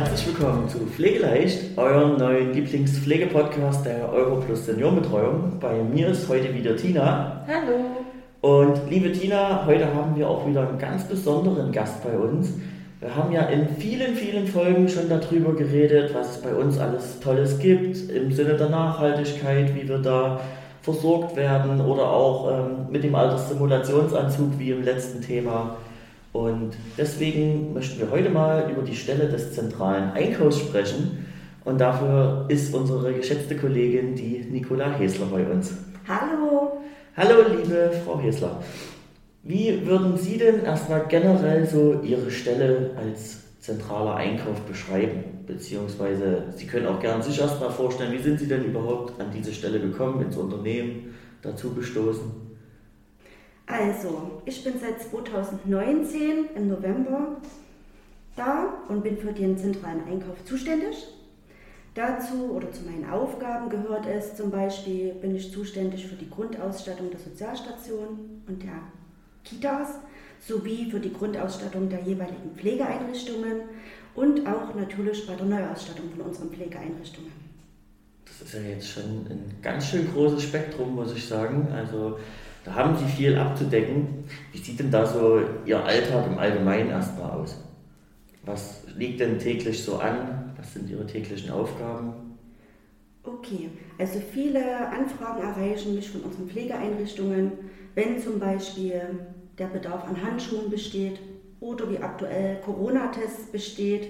herzlich willkommen zu Pflegeleicht, eurem neuen Lieblingspflegepodcast der Europlus Seniorenbetreuung. Bei mir ist heute wieder Tina. Hallo. Und liebe Tina, heute haben wir auch wieder einen ganz besonderen Gast bei uns. Wir haben ja in vielen, vielen Folgen schon darüber geredet, was es bei uns alles Tolles gibt, im Sinne der Nachhaltigkeit, wie wir da versorgt werden oder auch ähm, mit dem Alterssimulationsanzug wie im letzten Thema. Und deswegen möchten wir heute mal über die Stelle des zentralen Einkaufs sprechen. Und dafür ist unsere geschätzte Kollegin, die Nicola Hesler, bei uns. Hallo. Hallo, liebe Frau Hesler. Wie würden Sie denn erstmal generell so Ihre Stelle als zentraler Einkauf beschreiben? Beziehungsweise Sie können auch gerne sich erstmal vorstellen, wie sind Sie denn überhaupt an diese Stelle gekommen, ins Unternehmen dazu gestoßen? Also, ich bin seit 2019 im November da und bin für den zentralen Einkauf zuständig. Dazu oder zu meinen Aufgaben gehört es zum Beispiel, bin ich zuständig für die Grundausstattung der Sozialstation und der Kitas sowie für die Grundausstattung der jeweiligen Pflegeeinrichtungen und auch natürlich bei der Neuausstattung von unseren Pflegeeinrichtungen. Das ist ja jetzt schon ein ganz schön großes Spektrum, muss ich sagen. Also da haben Sie viel abzudecken. Wie sieht denn da so Ihr Alltag im Allgemeinen erstmal aus? Was liegt denn täglich so an? Was sind Ihre täglichen Aufgaben? Okay, also viele Anfragen erreichen mich von unseren Pflegeeinrichtungen, wenn zum Beispiel der Bedarf an Handschuhen besteht oder wie aktuell Corona-Tests besteht.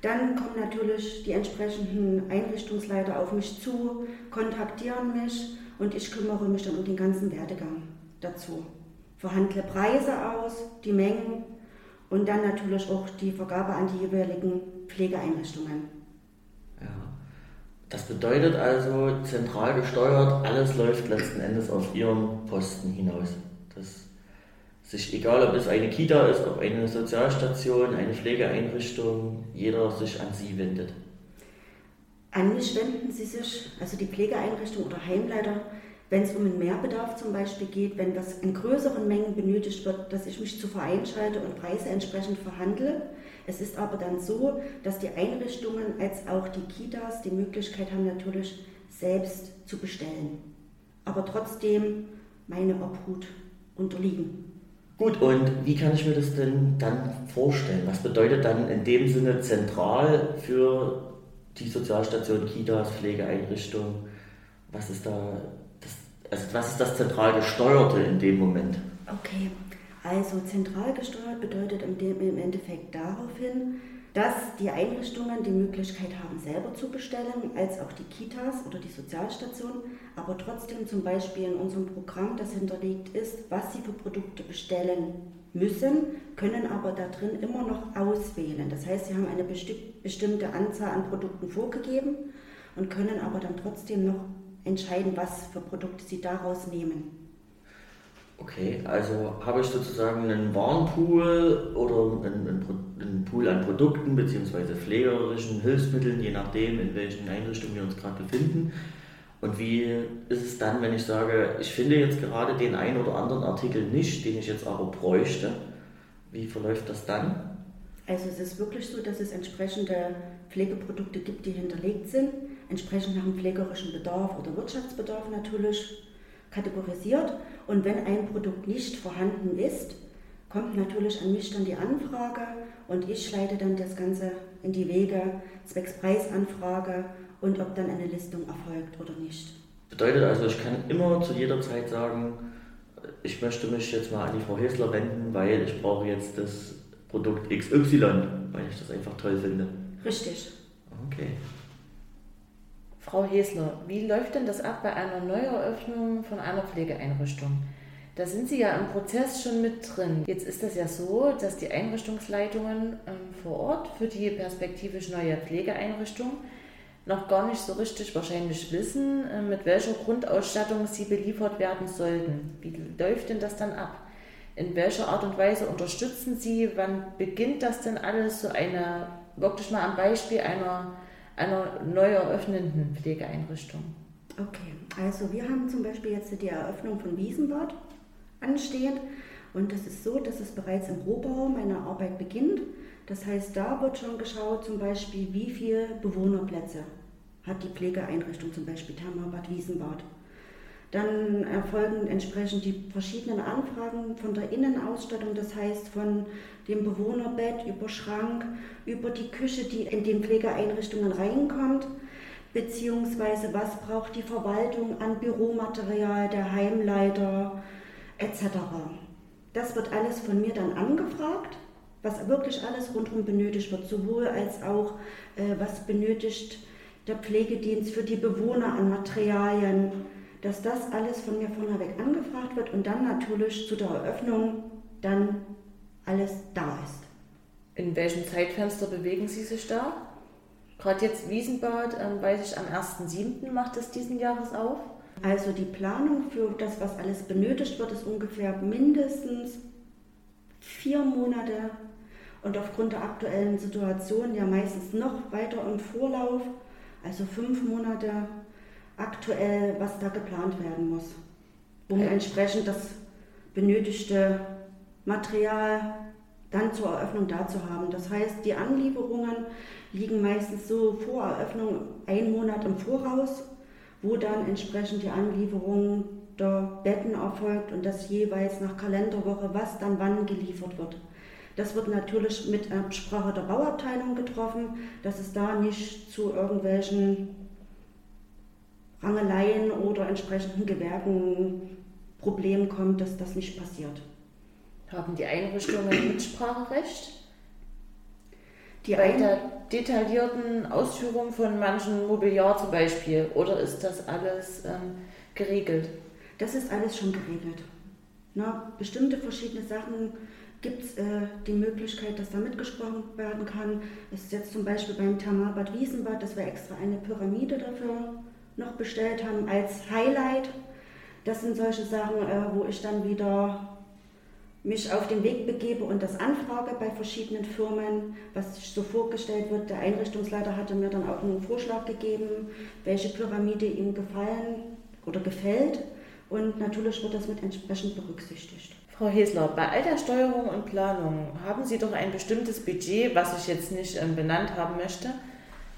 Dann kommen natürlich die entsprechenden Einrichtungsleiter auf mich zu, kontaktieren mich und ich kümmere mich dann um den ganzen Werdegang dazu. Verhandle Preise aus, die Mengen und dann natürlich auch die Vergabe an die jeweiligen Pflegeeinrichtungen. Ja. Das bedeutet also, zentral gesteuert, alles läuft letzten Endes auf Ihren Posten hinaus. Das sich, egal ob es eine Kita ist, ob eine Sozialstation, eine Pflegeeinrichtung, jeder sich an Sie wendet. An mich wenden sie sich, also die Pflegeeinrichtung oder Heimleiter, wenn es um einen Mehrbedarf zum Beispiel geht, wenn was in größeren Mengen benötigt wird, dass ich mich zu Verein schalte und Preise entsprechend verhandle. Es ist aber dann so, dass die Einrichtungen als auch die Kitas die Möglichkeit haben, natürlich selbst zu bestellen. Aber trotzdem meine Obhut unterliegen. Gut, und wie kann ich mir das denn dann vorstellen? Was bedeutet dann in dem Sinne zentral für die Sozialstation, Kitas, Pflegeeinrichtungen. Was ist da das, also was ist das zentral gesteuerte in dem Moment? Okay, also zentral gesteuert bedeutet im Endeffekt darauf hin, dass die Einrichtungen die Möglichkeit haben, selber zu bestellen, als auch die Kitas oder die Sozialstation, aber trotzdem zum Beispiel in unserem Programm, das hinterlegt ist, was sie für Produkte bestellen müssen, können aber da drin immer noch auswählen. Das heißt, sie haben eine bestimmte Anzahl an Produkten vorgegeben und können aber dann trotzdem noch entscheiden, was für Produkte sie daraus nehmen. Okay, also habe ich sozusagen einen Warenpool oder einen, einen Pool an Produkten bzw. pflegerischen Hilfsmitteln, je nachdem, in welchen Einrichtungen wir uns gerade befinden. Und wie ist es dann, wenn ich sage, ich finde jetzt gerade den einen oder anderen Artikel nicht, den ich jetzt aber bräuchte? Wie verläuft das dann? Also es ist wirklich so, dass es entsprechende Pflegeprodukte gibt, die hinterlegt sind, entsprechend nach dem pflegerischen Bedarf oder Wirtschaftsbedarf natürlich kategorisiert. Und wenn ein Produkt nicht vorhanden ist, kommt natürlich an mich dann die Anfrage und ich leite dann das Ganze in die Wege, zwecks Preisanfrage und ob dann eine Listung erfolgt oder nicht. Bedeutet also, ich kann immer zu jeder Zeit sagen, ich möchte mich jetzt mal an die Frau Hesler wenden, weil ich brauche jetzt das Produkt XY, weil ich das einfach toll finde. Richtig. Okay. Frau Hesler, wie läuft denn das ab bei einer Neueröffnung von einer Pflegeeinrichtung? Da sind Sie ja im Prozess schon mit drin. Jetzt ist das ja so, dass die Einrichtungsleitungen ähm, vor Ort für die perspektivisch neue Pflegeeinrichtung noch gar nicht so richtig wahrscheinlich wissen, äh, mit welcher Grundausstattung sie beliefert werden sollten. Wie läuft denn das dann ab? In welcher Art und Weise unterstützen Sie? Wann beginnt das denn alles? So eine, wirklich mal am Beispiel einer, einer neu eröffnenden Pflegeeinrichtung. Okay, also wir haben zum Beispiel jetzt die Eröffnung von Wiesenbad anstehend und das ist so, dass es bereits im Rohbau meiner Arbeit beginnt Das heißt, da wird schon geschaut, zum Beispiel, wie viele Bewohnerplätze hat die Pflegeeinrichtung, zum Beispiel Thermabad Wiesenbad. Dann erfolgen entsprechend die verschiedenen Anfragen von der Innenausstattung, das heißt von dem Bewohnerbett über Schrank, über die Küche, die in den Pflegeeinrichtungen reinkommt, beziehungsweise was braucht die Verwaltung an Büromaterial, der Heimleiter etc. Das wird alles von mir dann angefragt, was wirklich alles rundherum benötigt wird, sowohl als auch äh, was benötigt der Pflegedienst für die Bewohner an Materialien, dass das alles von mir vorneweg angefragt wird und dann natürlich zu der Eröffnung dann alles da ist. In welchem Zeitfenster bewegen Sie sich da? Gerade jetzt Wiesenbad, ähm, weiß ich, am 1.7. macht es diesen Jahres auf. Also die Planung für das, was alles benötigt wird, ist ungefähr mindestens vier Monate und aufgrund der aktuellen Situation ja meistens noch weiter im Vorlauf, also fünf Monate aktuell, was da geplant werden muss, um okay. entsprechend das benötigte Material dann zur Eröffnung da zu haben. Das heißt, die Anlieferungen liegen meistens so vor Eröffnung einen Monat im Voraus, wo dann entsprechend die Anlieferung der Betten erfolgt und das jeweils nach Kalenderwoche, was dann wann geliefert wird. Das wird natürlich mit Absprache der Bauabteilung getroffen, dass es da nicht zu irgendwelchen Rangeleien oder entsprechenden Gewerkenproblemen kommt, dass das nicht passiert. Haben die Einrichtungen Mitspracherecht? Die Bei der detaillierten Ausführung von manchen Mobiliar zum Beispiel? Oder ist das alles ähm, geregelt? Das ist alles schon geregelt. Na, bestimmte verschiedene Sachen gibt es äh, die Möglichkeit, dass da mitgesprochen werden kann. Es ist jetzt zum Beispiel beim Thermalbad Wiesenbad, dass wir extra eine Pyramide dafür noch bestellt haben als Highlight. Das sind solche Sachen, äh, wo ich dann wieder mich auf den Weg begebe und das anfrage bei verschiedenen Firmen, was sich so vorgestellt wird. Der Einrichtungsleiter hatte mir dann auch einen Vorschlag gegeben, welche Pyramide ihm gefallen oder gefällt. Und natürlich wird das mit entsprechend berücksichtigt. Frau Hesler, bei all der Steuerung und Planung haben Sie doch ein bestimmtes Budget, was ich jetzt nicht ähm, benannt haben möchte,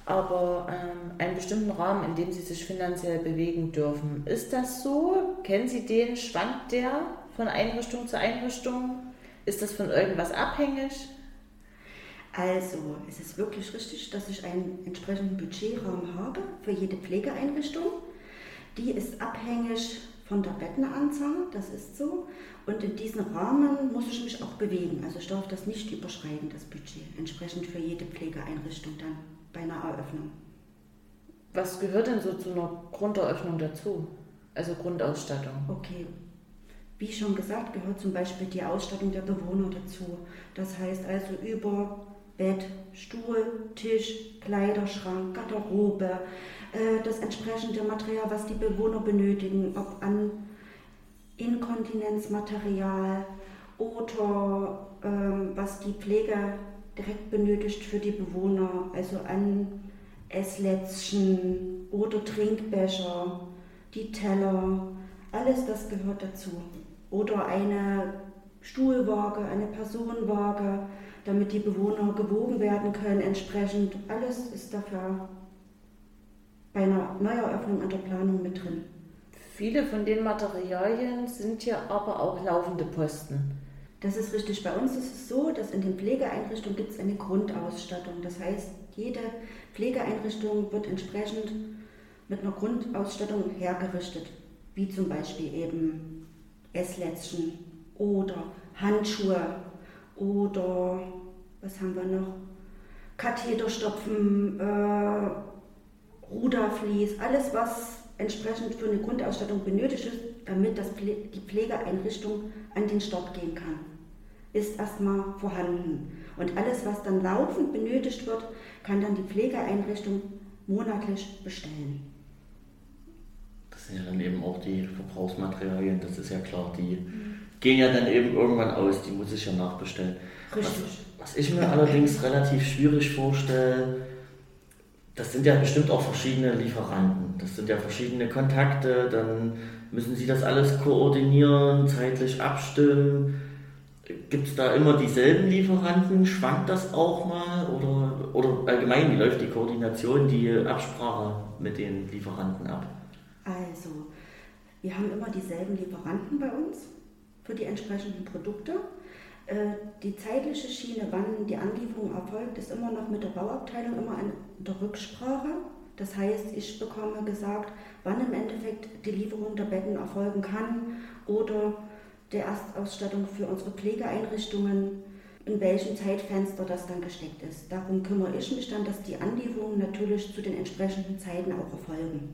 aber ähm, einen bestimmten Rahmen, in dem Sie sich finanziell bewegen dürfen. Ist das so? Kennen Sie den? Schwankt der? von Einrichtung zu Einrichtung? Ist das von irgendwas abhängig? Also, es ist wirklich richtig, dass ich einen entsprechenden Budgetraum habe für jede Pflegeeinrichtung. Die ist abhängig von der Bettenanzahl, das ist so. Und in diesem Rahmen muss ich mich auch bewegen. Also ich darf das nicht überschreiten, das Budget, entsprechend für jede Pflegeeinrichtung dann bei einer Eröffnung. Was gehört denn so zu einer Grunderöffnung dazu? Also Grundausstattung? Okay, wie schon gesagt, gehört zum Beispiel die Ausstattung der Bewohner dazu. Das heißt also über Bett, Stuhl, Tisch, Kleiderschrank, Garderobe, äh, das entsprechende Material, was die Bewohner benötigen, ob an Inkontinenzmaterial oder ähm, was die Pflege direkt benötigt für die Bewohner, also an Esslätzchen oder Trinkbecher, die Teller, alles das gehört dazu oder eine Stuhlwaage, eine Personenwaage, damit die Bewohner gewogen werden können entsprechend. Alles ist dafür bei einer Neueröffnung an der Planung mit drin. Viele von den Materialien sind ja aber auch laufende Posten. Das ist richtig. Bei uns ist es so, dass in den Pflegeeinrichtungen gibt es eine Grundausstattung. Das heißt, jede Pflegeeinrichtung wird entsprechend mit einer Grundausstattung hergerichtet, wie zum Beispiel eben Esslätzchen oder Handschuhe oder was haben wir noch? Katheterstopfen, äh, Rudervlies, alles was entsprechend für eine Grundausstattung benötigt ist, damit das Pfle die Pflegeeinrichtung an den Start gehen kann, ist erstmal vorhanden. Und alles, was dann laufend benötigt wird, kann dann die Pflegeeinrichtung monatlich bestellen. Das sind ja dann eben auch die Verbrauchsmaterialien, das ist ja klar, die gehen ja dann eben irgendwann aus, die muss ich ja nachbestellen. Richtig. Was, was ich mir allerdings relativ schwierig vorstelle, das sind ja bestimmt auch verschiedene Lieferanten, das sind ja verschiedene Kontakte, dann müssen sie das alles koordinieren, zeitlich abstimmen. Gibt es da immer dieselben Lieferanten? Schwankt das auch mal? Oder, oder allgemein, wie läuft die Koordination, die Absprache mit den Lieferanten ab? Also, wir haben immer dieselben Lieferanten bei uns für die entsprechenden Produkte. Äh, die zeitliche Schiene, wann die Anlieferung erfolgt, ist immer noch mit der Bauabteilung immer in der Rücksprache. Das heißt, ich bekomme gesagt, wann im Endeffekt die Lieferung der Betten erfolgen kann oder der Erstausstattung für unsere Pflegeeinrichtungen, in welchem Zeitfenster das dann gesteckt ist. Darum kümmere ich mich dann, dass die Anlieferungen natürlich zu den entsprechenden Zeiten auch erfolgen.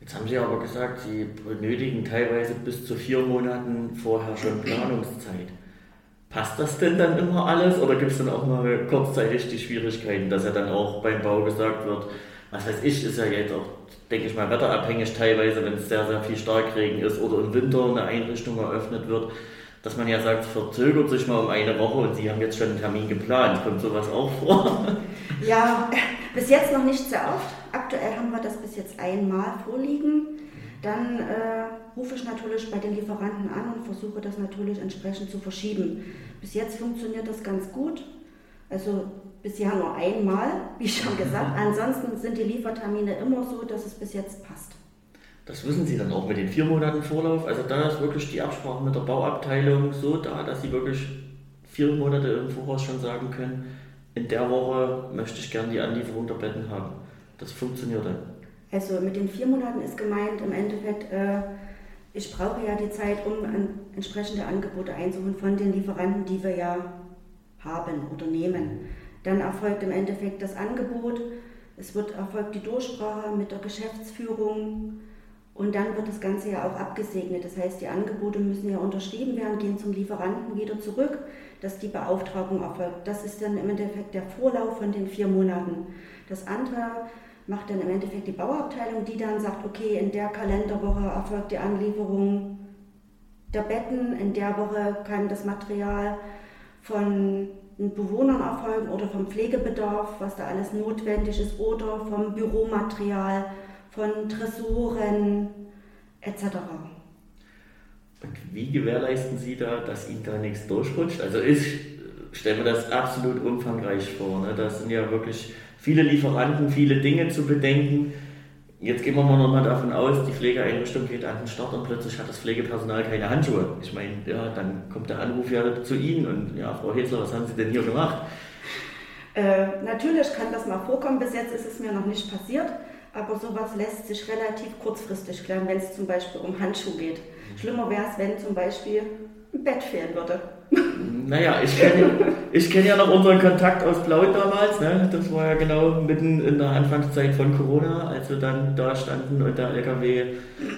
Jetzt haben Sie aber gesagt, Sie benötigen teilweise bis zu vier Monaten vorher schon Planungszeit. Passt das denn dann immer alles oder gibt es dann auch mal kurzzeitig die Schwierigkeiten, dass ja dann auch beim Bau gesagt wird, was weiß ich, ist ja jetzt auch, denke ich mal, wetterabhängig teilweise, wenn es sehr, sehr viel Starkregen ist oder im Winter eine Einrichtung eröffnet wird, dass man ja sagt, verzögert sich mal um eine Woche und Sie haben jetzt schon einen Termin geplant. Kommt sowas auch vor? Ja, bis jetzt noch nicht sehr oft. Aktuell haben wir das bis jetzt einmal vorliegen. Dann äh, rufe ich natürlich bei den Lieferanten an und versuche das natürlich entsprechend zu verschieben. Bis jetzt funktioniert das ganz gut. Also bisher nur einmal, wie schon gesagt. Ansonsten sind die Liefertermine immer so, dass es bis jetzt passt. Das wissen Sie dann auch mit den vier Monaten Vorlauf. Also da ist wirklich die Absprache mit der Bauabteilung so da, dass Sie wirklich vier Monate im Voraus schon sagen können, in der Woche möchte ich gerne die Anlieferung der Betten haben. Das funktioniert dann. Also mit den vier Monaten ist gemeint, im Endeffekt, äh, ich brauche ja die Zeit, um entsprechende Angebote einzuholen von den Lieferanten, die wir ja haben oder nehmen. Dann erfolgt im Endeffekt das Angebot, es wird erfolgt die Durchsprache mit der Geschäftsführung und dann wird das Ganze ja auch abgesegnet. Das heißt, die Angebote müssen ja unterschrieben werden, gehen zum Lieferanten wieder zurück, dass die Beauftragung erfolgt. Das ist dann im Endeffekt der Vorlauf von den vier Monaten. Das andere macht dann im Endeffekt die Bauabteilung, die dann sagt, okay, in der Kalenderwoche erfolgt die Anlieferung der Betten, in der Woche kann das Material von Bewohnern erfolgen oder vom Pflegebedarf, was da alles notwendig ist, oder vom Büromaterial, von Tresoren etc. Wie gewährleisten Sie da, dass Ihnen da nichts durchrutscht? Also ich stelle mir das absolut umfangreich vor. Ne? Das sind ja wirklich viele Lieferanten, viele Dinge zu bedenken. Jetzt gehen wir mal nochmal davon aus, die Pflegeeinrichtung geht an den Start und plötzlich hat das Pflegepersonal keine Handschuhe. Ich meine, ja, dann kommt der Anruf ja zu Ihnen und ja, Frau Hesler, was haben Sie denn hier gemacht? Äh, natürlich kann das mal vorkommen, bis jetzt ist es mir noch nicht passiert, aber sowas lässt sich relativ kurzfristig klären, wenn es zum Beispiel um Handschuhe geht. Schlimmer wäre es, wenn zum Beispiel ein Bett fehlen würde. Naja, ich kenne ich kenn ja noch unseren Kontakt aus Blau damals. Ne? Das war ja genau mitten in der Anfangszeit von Corona, als wir dann da standen und der LKW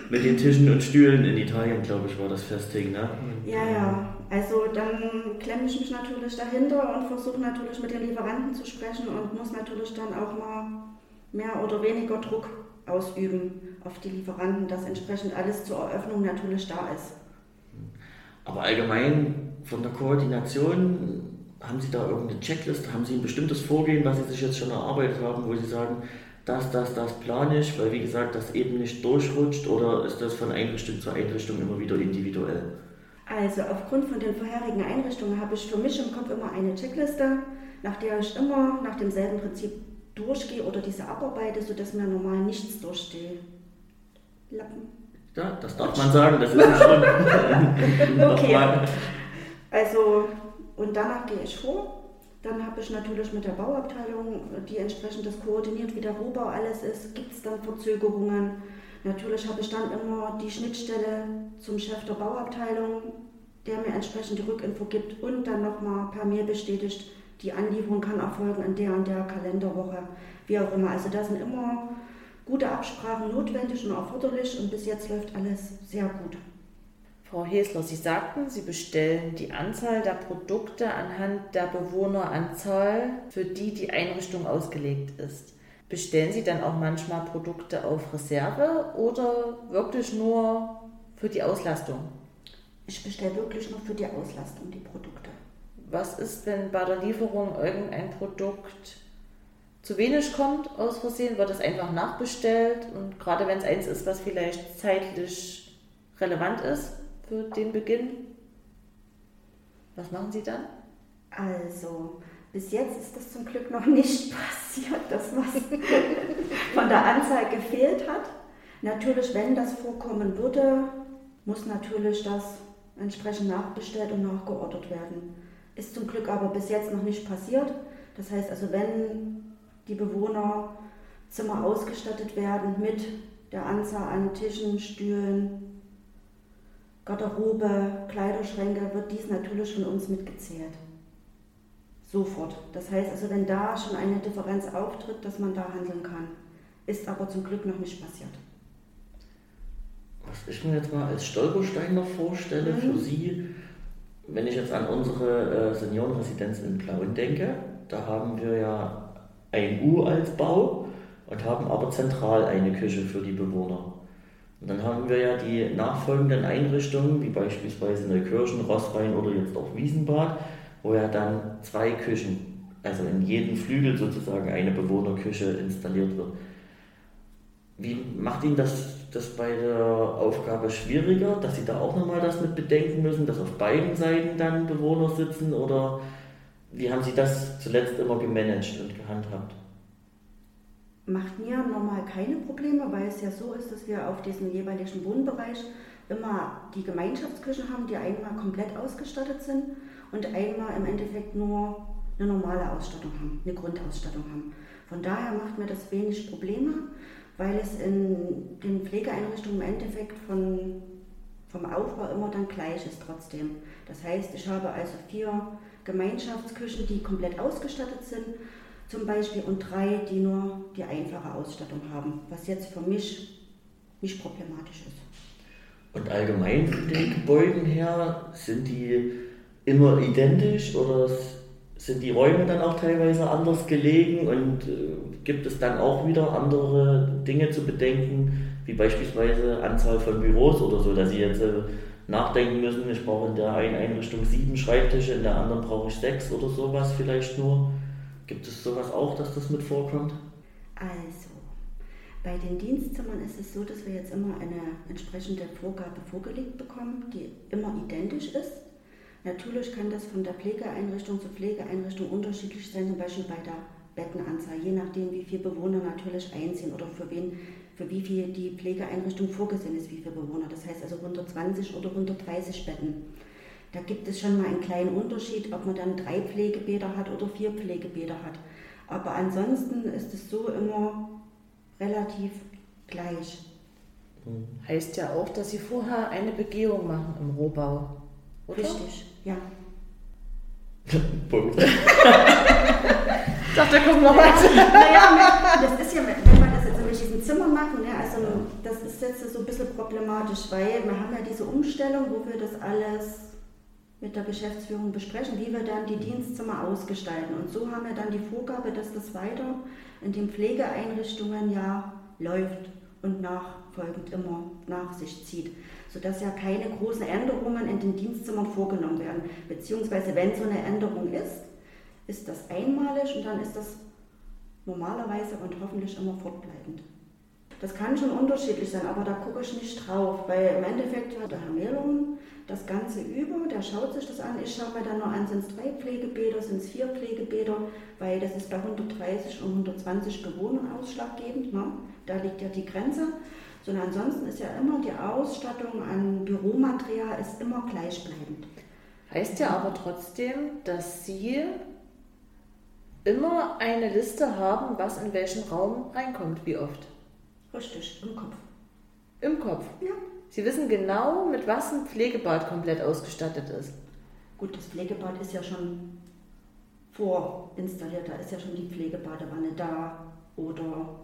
mit den Tischen und Stühlen in Italien, glaube ich, war das festhing. Ne? Ja, ja. Also dann klemme ich mich natürlich dahinter und versuche natürlich mit den Lieferanten zu sprechen und muss natürlich dann auch mal mehr oder weniger Druck ausüben auf die Lieferanten, dass entsprechend alles zur Eröffnung natürlich da ist. Aber allgemein von der Koordination, haben Sie da irgendeine Checkliste? Haben Sie ein bestimmtes Vorgehen, was Sie sich jetzt schon erarbeitet haben, wo Sie sagen, das, das, das plane ich, weil wie gesagt, das eben nicht durchrutscht oder ist das von Einrichtung zu Einrichtung immer wieder individuell? Also aufgrund von den vorherigen Einrichtungen habe ich für mich im Kopf immer eine Checkliste, nach der ich immer nach demselben Prinzip durchgehe oder diese abarbeite, sodass mir normal nichts durch die Lappen ja, das darf man sagen, das ist nicht schlimm. okay. Also, und danach gehe ich vor. Dann habe ich natürlich mit der Bauabteilung, die entsprechend das koordiniert, wie der Rohbau alles ist. Gibt es dann Verzögerungen? Natürlich habe ich dann immer die Schnittstelle zum Chef der Bauabteilung, der mir entsprechend die Rückinfo gibt und dann nochmal per Mail bestätigt, die Anlieferung kann erfolgen in der und der Kalenderwoche, wie auch immer. Also das sind immer gute Absprachen notwendig und erforderlich und bis jetzt läuft alles sehr gut. Frau Hesler, Sie sagten, Sie bestellen die Anzahl der Produkte anhand der Bewohneranzahl, für die die Einrichtung ausgelegt ist. Bestellen Sie dann auch manchmal Produkte auf Reserve oder wirklich nur für die Auslastung? Ich bestelle wirklich nur für die Auslastung die Produkte. Was ist, wenn bei der Lieferung irgendein Produkt zu wenig kommt aus Versehen, wird es einfach nachbestellt und gerade wenn es eins ist, was vielleicht zeitlich relevant ist für den Beginn? Was machen Sie dann? Also, bis jetzt ist das zum Glück noch nicht passiert, dass was von der Anzahl gefehlt hat. Natürlich, wenn das vorkommen würde, muss natürlich das entsprechend nachbestellt und nachgeordert werden. Ist zum Glück aber bis jetzt noch nicht passiert. Das heißt also, wenn die Bewohner Zimmer ausgestattet werden mit der Anzahl an Tischen, Stühlen, Garderobe, Kleiderschränke, wird dies natürlich von uns mitgezählt. Sofort. Das heißt also, wenn da schon eine Differenz auftritt, dass man da handeln kann. Ist aber zum Glück noch nicht passiert. Was ich mir jetzt mal als Stolperstein noch vorstelle mhm. für Sie, wenn ich jetzt an unsere äh, Seniorenresidenz in Plauen denke, da haben wir ja ein Bau und haben aber zentral eine Küche für die Bewohner. Und dann haben wir ja die nachfolgenden Einrichtungen, wie beispielsweise Neukirchen, Rossbein oder jetzt auch Wiesenbad, wo ja dann zwei Küchen, also in jedem Flügel sozusagen eine Bewohnerküche installiert wird. Wie macht Ihnen das, das bei der Aufgabe schwieriger, dass Sie da auch nochmal das mit bedenken müssen, dass auf beiden Seiten dann Bewohner sitzen oder wie haben Sie das zuletzt immer gemanagt und gehandhabt? Macht mir normal keine Probleme, weil es ja so ist, dass wir auf diesem jeweiligen Wohnbereich immer die Gemeinschaftsküchen haben, die einmal komplett ausgestattet sind und einmal im Endeffekt nur eine normale Ausstattung haben, eine Grundausstattung haben. Von daher macht mir das wenig Probleme, weil es in den Pflegeeinrichtungen im Endeffekt von, vom Aufbau immer dann gleich ist trotzdem. Das heißt, ich habe also vier Gemeinschaftsküchen, die komplett ausgestattet sind, zum Beispiel, und drei, die nur die einfache Ausstattung haben, was jetzt für mich nicht problematisch ist. Und allgemein von den Gebäuden her, sind die immer identisch oder sind die Räume dann auch teilweise anders gelegen und äh, gibt es dann auch wieder andere Dinge zu bedenken, wie beispielsweise Anzahl von Büros oder so, dass sie jetzt äh, nachdenken müssen, ich brauche in der einen Einrichtung sieben Schreibtische, in der anderen brauche ich sechs oder sowas vielleicht nur. Gibt es sowas auch, dass das mit vorkommt? Also, bei den Dienstzimmern ist es so, dass wir jetzt immer eine entsprechende Vorgabe vorgelegt bekommen, die immer identisch ist. Natürlich kann das von der Pflegeeinrichtung zu Pflegeeinrichtung unterschiedlich sein, zum Beispiel bei der Bettenanzahl, je nachdem, wie viele Bewohner natürlich einziehen oder für wen für wie viel die Pflegeeinrichtung vorgesehen ist, wie viele Bewohner. Das heißt also 120 oder 130 Betten. Da gibt es schon mal einen kleinen Unterschied, ob man dann drei Pflegebäder hat oder vier Pflegebäder hat. Aber ansonsten ist es so immer relativ gleich. Heißt ja auch, dass Sie vorher eine Begehung machen im Rohbau. Oder? Richtig, ja. Punkt. ich dachte, da kommt noch was. Naja, das ist ja, Zimmer machen, ne, also das ist jetzt so ein bisschen problematisch, weil wir haben ja diese Umstellung, wo wir das alles mit der Geschäftsführung besprechen, wie wir dann die Dienstzimmer ausgestalten. Und so haben wir dann die Vorgabe, dass das weiter in den Pflegeeinrichtungen ja läuft und nachfolgend immer nach sich zieht sodass ja keine großen Änderungen in den Dienstzimmern vorgenommen werden. Beziehungsweise wenn so eine Änderung ist, ist das einmalig und dann ist das normalerweise und hoffentlich immer fortbleibend. Das kann schon unterschiedlich sein, aber da gucke ich nicht drauf, weil im Endeffekt hat der Herr Mehlung das Ganze über, der schaut sich das an. Ich schaue mir dann nur an, sind es drei Pflegebäder, sind es vier Pflegebäder, weil das ist bei 130 und 120 Bewohnern ausschlaggebend. Ne? Da liegt ja die Grenze sondern ansonsten ist ja immer die Ausstattung an Büromaterial ist immer gleichbleibend. Heißt ja aber trotzdem, dass Sie immer eine Liste haben, was in welchen Raum reinkommt, wie oft? Richtig, im Kopf. Im Kopf? Ja. Sie wissen genau, mit was ein Pflegebad komplett ausgestattet ist. Gut, das Pflegebad ist ja schon vorinstalliert, da ist ja schon die Pflegebadewanne da oder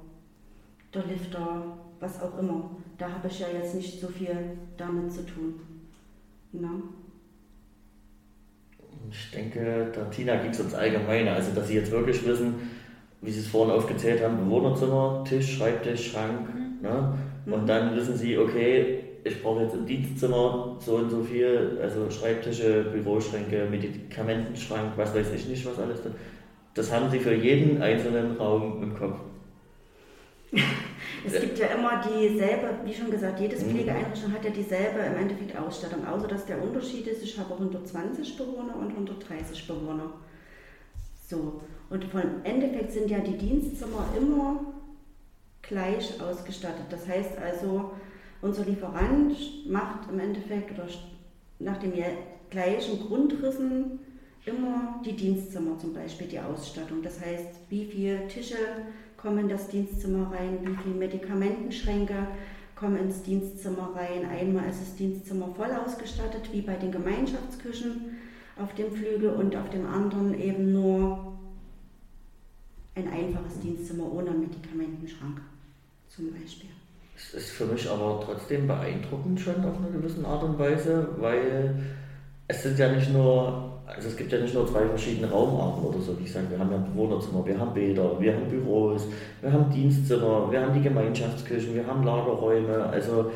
der Lifter, was auch immer. Da habe ich ja jetzt nicht so viel damit zu tun. Na? Ich denke, der Tina geht es ums Allgemeine. Also, dass sie jetzt wirklich wissen, wie sie es vorhin aufgezählt haben: Bewohnerzimmer, Tisch, Schreibtisch, Schrank. Mhm. Ne? Und dann wissen sie, okay, ich brauche jetzt im Dienstzimmer so und so viel, also Schreibtische, Büroschränke, Medikamentenschrank, was weiß ich nicht, was alles. Das haben sie für jeden einzelnen Raum im Kopf. Es gibt ja immer dieselbe, wie schon gesagt, jedes mhm. Pflegeeinrichtung hat ja dieselbe im Endeffekt Ausstattung, außer dass der Unterschied ist, ich habe 120 Bewohner und 130 Bewohner. So, und vom Endeffekt sind ja die Dienstzimmer immer gleich ausgestattet. Das heißt also, unser Lieferant macht im Endeffekt oder nach den gleichen Grundrissen immer die Dienstzimmer zum Beispiel, die Ausstattung. Das heißt, wie viele Tische kommen in das Dienstzimmer rein, wie viele Medikamentenschränke kommen ins Dienstzimmer rein. Einmal ist das Dienstzimmer voll ausgestattet, wie bei den Gemeinschaftsküchen auf dem Flügel und auf dem anderen eben nur ein einfaches Dienstzimmer ohne Medikamentenschrank zum Beispiel. Es ist für mich aber trotzdem beeindruckend schon auf eine gewisse Art und Weise, weil es sind ja nicht nur also es gibt ja nicht nur zwei verschiedene Raumarten oder so, wie ich sage, wir haben ja Bewohnerzimmer, wir haben Bäder, wir haben Büros, wir haben Dienstzimmer, wir haben die Gemeinschaftsküchen, wir haben Lagerräume, also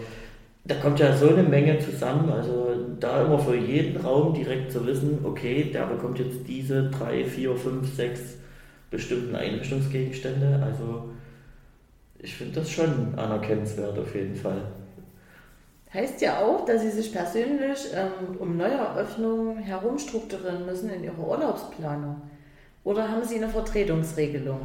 da kommt ja so eine Menge zusammen, also da immer für jeden Raum direkt zu wissen, okay, der bekommt jetzt diese drei, vier, fünf, sechs bestimmten Einrichtungsgegenstände, also ich finde das schon anerkennenswert auf jeden Fall. Heißt ja auch, dass Sie sich persönlich ähm, um Neueröffnungen herumstrukturieren müssen in Ihrer Urlaubsplanung. Oder haben Sie eine Vertretungsregelung?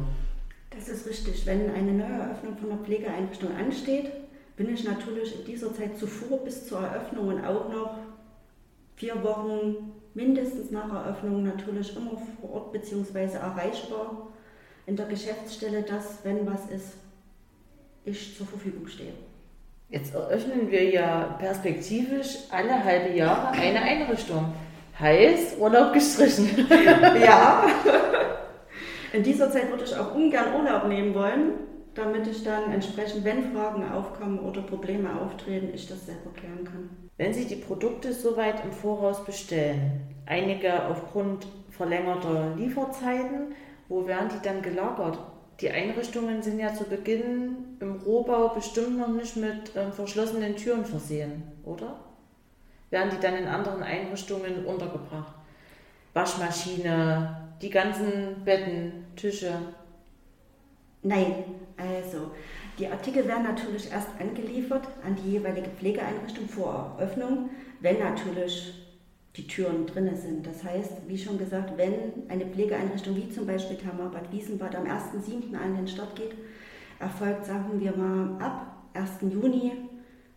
Das ist richtig. Wenn eine Neueröffnung von einer Pflegeeinrichtung ansteht, bin ich natürlich in dieser Zeit zuvor bis zur Eröffnung und auch noch vier Wochen mindestens nach Eröffnung natürlich immer vor Ort bzw. erreichbar in der Geschäftsstelle, dass, wenn was ist, ich zur Verfügung stehe. Jetzt eröffnen wir ja perspektivisch alle halbe Jahre eine Einrichtung. Heißt, Urlaub gestrichen. ja. In dieser Zeit würde ich auch ungern Urlaub nehmen wollen, damit ich dann entsprechend, wenn Fragen aufkommen oder Probleme auftreten, ich das selber klären kann. Wenn Sie die Produkte soweit im Voraus bestellen, einige aufgrund verlängerter Lieferzeiten, wo werden die dann gelagert? die Einrichtungen sind ja zu Beginn im Rohbau bestimmt noch nicht mit ähm, verschlossenen Türen versehen, oder? Werden die dann in anderen Einrichtungen untergebracht? Waschmaschine, die ganzen Betten, Tische? Nein, also die Artikel werden natürlich erst angeliefert an die jeweilige Pflegeeinrichtung vor Eröffnung, wenn natürlich die Türen drinne sind. Das heißt, wie schon gesagt, wenn eine Pflegeeinrichtung wie zum Beispiel Thermabad Wiesenbad am 1.7. an den Start geht, erfolgt, sagen wir mal, ab 1. Juni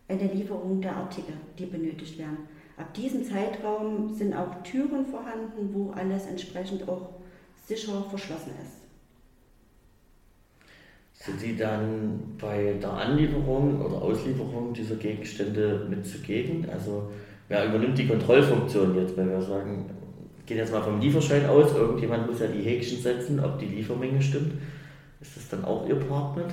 eine Lieferung der Artikel, die benötigt werden. Ab diesem Zeitraum sind auch Türen vorhanden, wo alles entsprechend auch sicher verschlossen ist. Sind Sie dann bei der Anlieferung oder Auslieferung dieser Gegenstände mit zugegen? Also Wer übernimmt die Kontrollfunktion jetzt, wenn wir sagen, gehen jetzt mal vom Lieferschein aus, irgendjemand muss ja die Häkchen setzen, ob die Liefermenge stimmt. Ist das dann auch Ihr Part mit?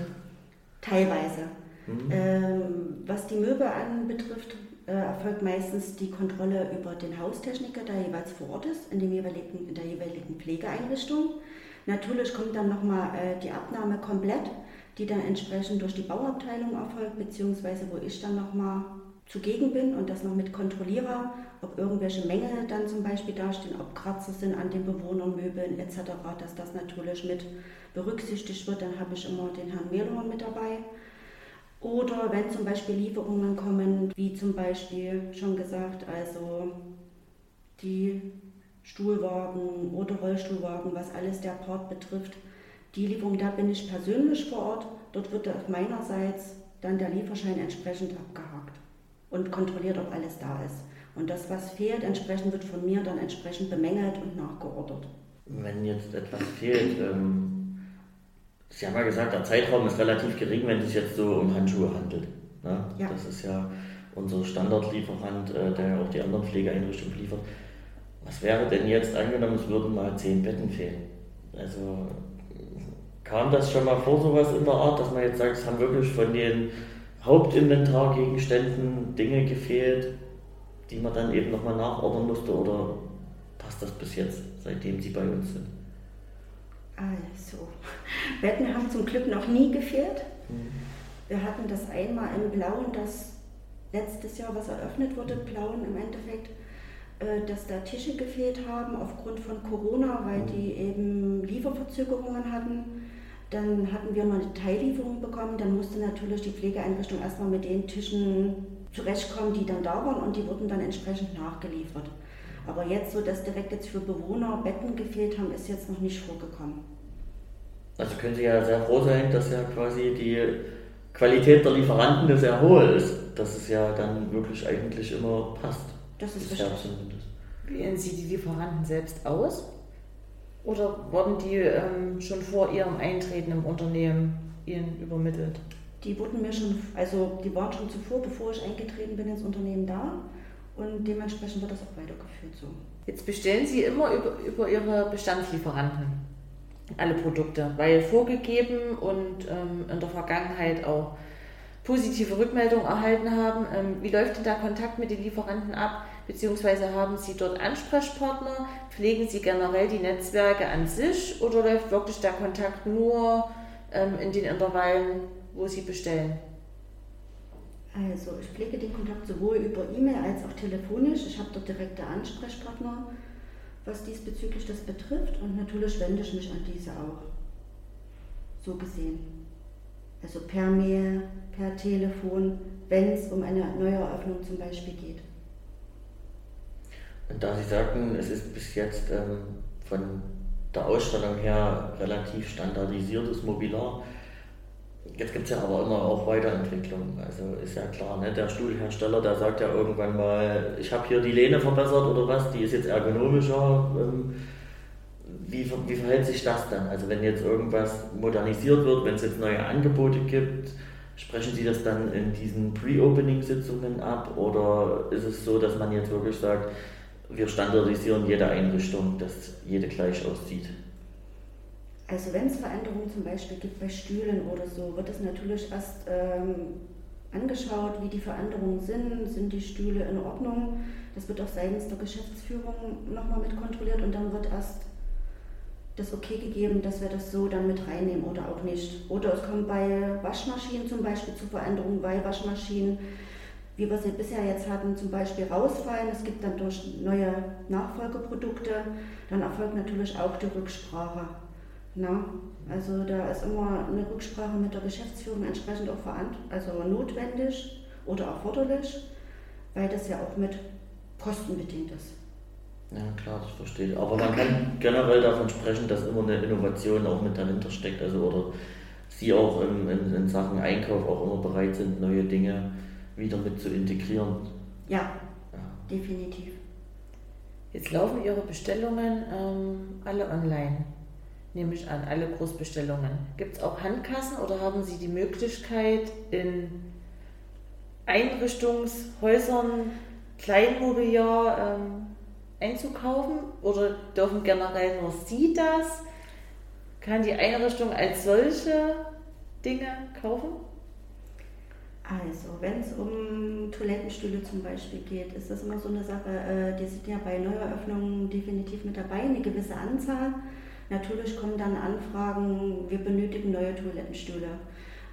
Teilweise. Mhm. Ähm, was die Möbel anbetrifft, äh, erfolgt meistens die Kontrolle über den Haustechniker, der jeweils vor Ort ist, in, dem jeweiligen, in der jeweiligen Pflegeeinrichtung. Natürlich kommt dann nochmal äh, die Abnahme komplett, die dann entsprechend durch die Bauabteilung erfolgt, beziehungsweise wo ich dann nochmal zugegen bin und das noch mit kontrolliere, ob irgendwelche Mängel dann zum Beispiel dastehen, ob Kratzer sind an den Bewohnermöbeln etc., dass das natürlich mit berücksichtigt wird, dann habe ich immer den Herrn Mehlhorn mit dabei. Oder wenn zum Beispiel Lieferungen kommen, wie zum Beispiel schon gesagt, also die Stuhlwagen oder Rollstuhlwagen, was alles der Part betrifft, die Lieferung, da bin ich persönlich vor Ort. Dort wird meinerseits dann der Lieferschein entsprechend abgehakt und kontrolliert, ob alles da ist. Und das, was fehlt, entsprechend wird von mir dann entsprechend bemängelt und nachgeordert. Wenn jetzt etwas fehlt, ähm, Sie haben ja gesagt, der Zeitraum ist relativ gering, wenn es sich jetzt so um Handschuhe handelt. Ne? Ja. Das ist ja unser Standardlieferant, äh, der auch die anderen Pflegeeinrichtungen liefert. Was wäre denn jetzt angenommen, es würden mal zehn Betten fehlen? Also kam das schon mal vor, sowas in der Art, dass man jetzt sagt, es haben wirklich von den Hauptinventargegenständen Dinge gefehlt, die man dann eben nochmal nachordern musste oder passt das bis jetzt, seitdem Sie bei uns sind? Also, Betten haben zum Glück noch nie gefehlt. Mhm. Wir hatten das einmal im Blauen, das letztes Jahr, was eröffnet wurde, Blauen im Endeffekt, dass da Tische gefehlt haben aufgrund von Corona, weil mhm. die eben Lieferverzögerungen hatten. Dann hatten wir noch eine Teillieferung bekommen. Dann musste natürlich die Pflegeeinrichtung erstmal mit den Tischen zurechtkommen, die dann da waren und die wurden dann entsprechend nachgeliefert. Aber jetzt so, dass direkt jetzt für Bewohner Betten gefehlt haben, ist jetzt noch nicht vorgekommen. Also können Sie ja sehr froh sein, dass ja quasi die Qualität der Lieferanten sehr hoch ist, dass es ja dann wirklich eigentlich immer passt. Das ist richtig. Wählen Sie die Lieferanten selbst aus? Oder wurden die ähm, schon vor Ihrem Eintreten im Unternehmen Ihnen übermittelt? Die wurden mir schon, also die waren schon zuvor, bevor ich eingetreten bin ins Unternehmen da und dementsprechend wird das auch weitergeführt so. Jetzt bestellen Sie immer über, über Ihre Bestandslieferanten alle Produkte, weil vorgegeben und ähm, in der Vergangenheit auch positive Rückmeldungen erhalten haben. Ähm, wie läuft denn da Kontakt mit den Lieferanten ab? Beziehungsweise haben Sie dort Ansprechpartner? Pflegen Sie generell die Netzwerke an sich oder läuft wirklich der Kontakt nur ähm, in den Intervallen, wo Sie bestellen? Also ich pflege den Kontakt sowohl über E-Mail als auch telefonisch. Ich habe dort direkte Ansprechpartner, was diesbezüglich das betrifft und natürlich wende ich mich an diese auch. So gesehen. Also per Mail, per Telefon, wenn es um eine Neueröffnung zum Beispiel geht. Da Sie sagten, es ist bis jetzt ähm, von der Ausstellung her relativ standardisiertes Mobiliar, Jetzt gibt es ja aber immer auch Weiterentwicklung. Also ist ja klar, ne? der Stuhlhersteller, der sagt ja irgendwann mal, ich habe hier die Lehne verbessert oder was, die ist jetzt ergonomischer. Ähm, wie, wie verhält sich das dann? Also wenn jetzt irgendwas modernisiert wird, wenn es jetzt neue Angebote gibt, sprechen Sie das dann in diesen Pre-Opening-Sitzungen ab oder ist es so, dass man jetzt wirklich sagt, wir standardisieren jede Einrichtung, dass jede gleich aussieht? Also wenn es Veränderungen zum Beispiel gibt bei Stühlen oder so, wird es natürlich erst ähm, angeschaut, wie die Veränderungen sind. Sind die Stühle in Ordnung? Das wird auch seitens der Geschäftsführung nochmal mit kontrolliert und dann wird erst das okay gegeben, dass wir das so dann mit reinnehmen oder auch nicht. Oder es kommt bei Waschmaschinen zum Beispiel zu Veränderungen, weil Waschmaschinen, wie wir sie bisher jetzt hatten, zum Beispiel rausfallen. Es gibt dann durch neue Nachfolgeprodukte, dann erfolgt natürlich auch die Rücksprache. Na, also da ist immer eine Rücksprache mit der Geschäftsführung entsprechend auch also notwendig oder erforderlich, weil das ja auch mit kostenbedingt ist. Ja, klar, das verstehe ich. Aber man kann generell davon sprechen, dass immer eine Innovation auch mit dahinter steckt. Also oder Sie auch in, in, in Sachen Einkauf auch immer bereit sind, neue Dinge wieder mit zu integrieren. Ja, ja. definitiv. Jetzt laufen Ihre Bestellungen ähm, alle online nehme ich an, alle Großbestellungen. Gibt es auch Handkassen oder haben Sie die Möglichkeit, in Einrichtungshäusern Kleinmobiliar ähm, einzukaufen oder dürfen generell nur Sie das? Kann die Einrichtung als solche Dinge kaufen? Also, wenn es um Toilettenstühle zum Beispiel geht, ist das immer so eine Sache, äh, die sind ja bei Neueröffnungen definitiv mit dabei, eine gewisse Anzahl. Natürlich kommen dann Anfragen, wir benötigen neue Toilettenstühle.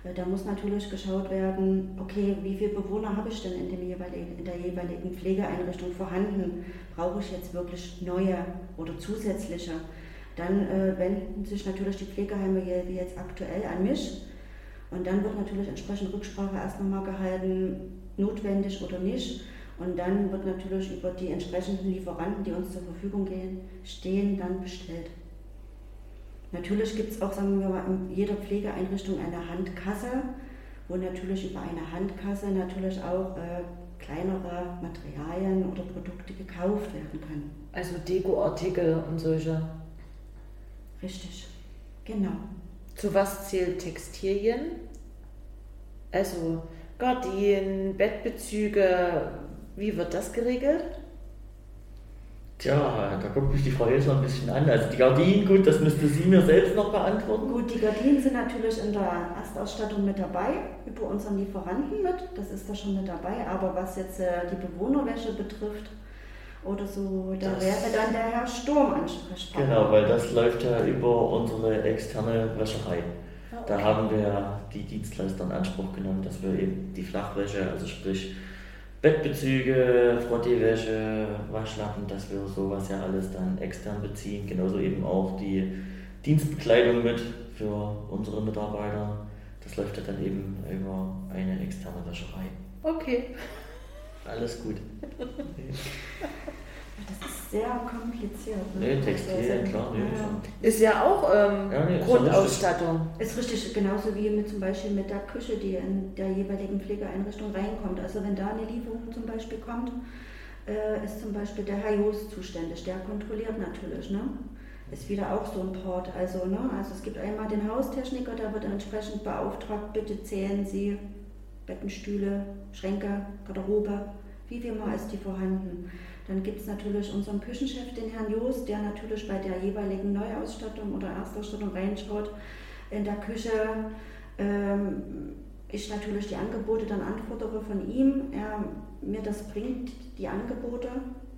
Äh, da muss natürlich geschaut werden, okay, wie viele Bewohner habe ich denn in, dem jeweiligen, in der jeweiligen Pflegeeinrichtung vorhanden? Brauche ich jetzt wirklich neue oder zusätzliche? Dann äh, wenden sich natürlich die Pflegeheime jetzt aktuell an mich. Und dann wird natürlich entsprechend Rücksprache erst nochmal gehalten, notwendig oder nicht. Und dann wird natürlich über die entsprechenden Lieferanten, die uns zur Verfügung gehen, stehen, dann bestellt. Natürlich gibt es auch, sagen wir mal, in jeder Pflegeeinrichtung eine Handkasse, wo natürlich über eine Handkasse natürlich auch äh, kleinere Materialien oder Produkte gekauft werden können. Also Dekoartikel und solche. Richtig, genau. Zu was zählt Textilien? Also Gardinen, Bettbezüge, wie wird das geregelt? Tja, da guckt mich die Frau jetzt noch ein bisschen an. Also die Gardinen, gut, das müsste sie mir selbst noch beantworten. Gut, die Gardinen sind natürlich in der Erstausstattung mit dabei, über unseren Lieferanten mit. Das ist da schon mit dabei. Aber was jetzt äh, die Bewohnerwäsche betrifft oder so, da das wäre dann der Herr Sturm ansprechbar. Genau, weil das läuft ja über unsere externe Wäscherei. Ah, okay. Da haben wir die Dienstleister in Anspruch genommen, dass wir eben die Flachwäsche, also sprich Bettbezüge, Frottewäsche, Waschlappen, dass wir sowas ja alles dann extern beziehen. Genauso eben auch die Dienstbekleidung mit für unsere Mitarbeiter. Das läuft ja dann eben über eine externe Wäscherei. Okay. Alles gut. Das ist sehr kompliziert. Ne? Nee, Textil, Also, klar. Nee, ja. Ist ja auch ähm, Ja, nee, ist ja Grundausstattung. Ist richtig, genauso wie mit zum Beispiel mit der Küche, die in der jeweiligen Pflegeeinrichtung reinkommt. Also wenn da eine Lieferung zum Beispiel kommt, äh, ist zum Beispiel der Herr Jost zuständig, der kontrolliert natürlich, ne? Ist wieder auch so ein Port. Also, ne? also es gibt einmal den Haustechniker, der wird entsprechend beauftragt, bitte zählen Sie Bettenstühle, Schränke, Garderobe, wie viel mal ist die vorhanden. Dann gibt es natürlich unseren Küchenchef, den Herrn Jost, der natürlich bei der jeweiligen Neuausstattung oder Erstausstattung reinschaut. In der Küche ähm, ich natürlich die Angebote dann anfordere von ihm. Er mir das bringt, die Angebote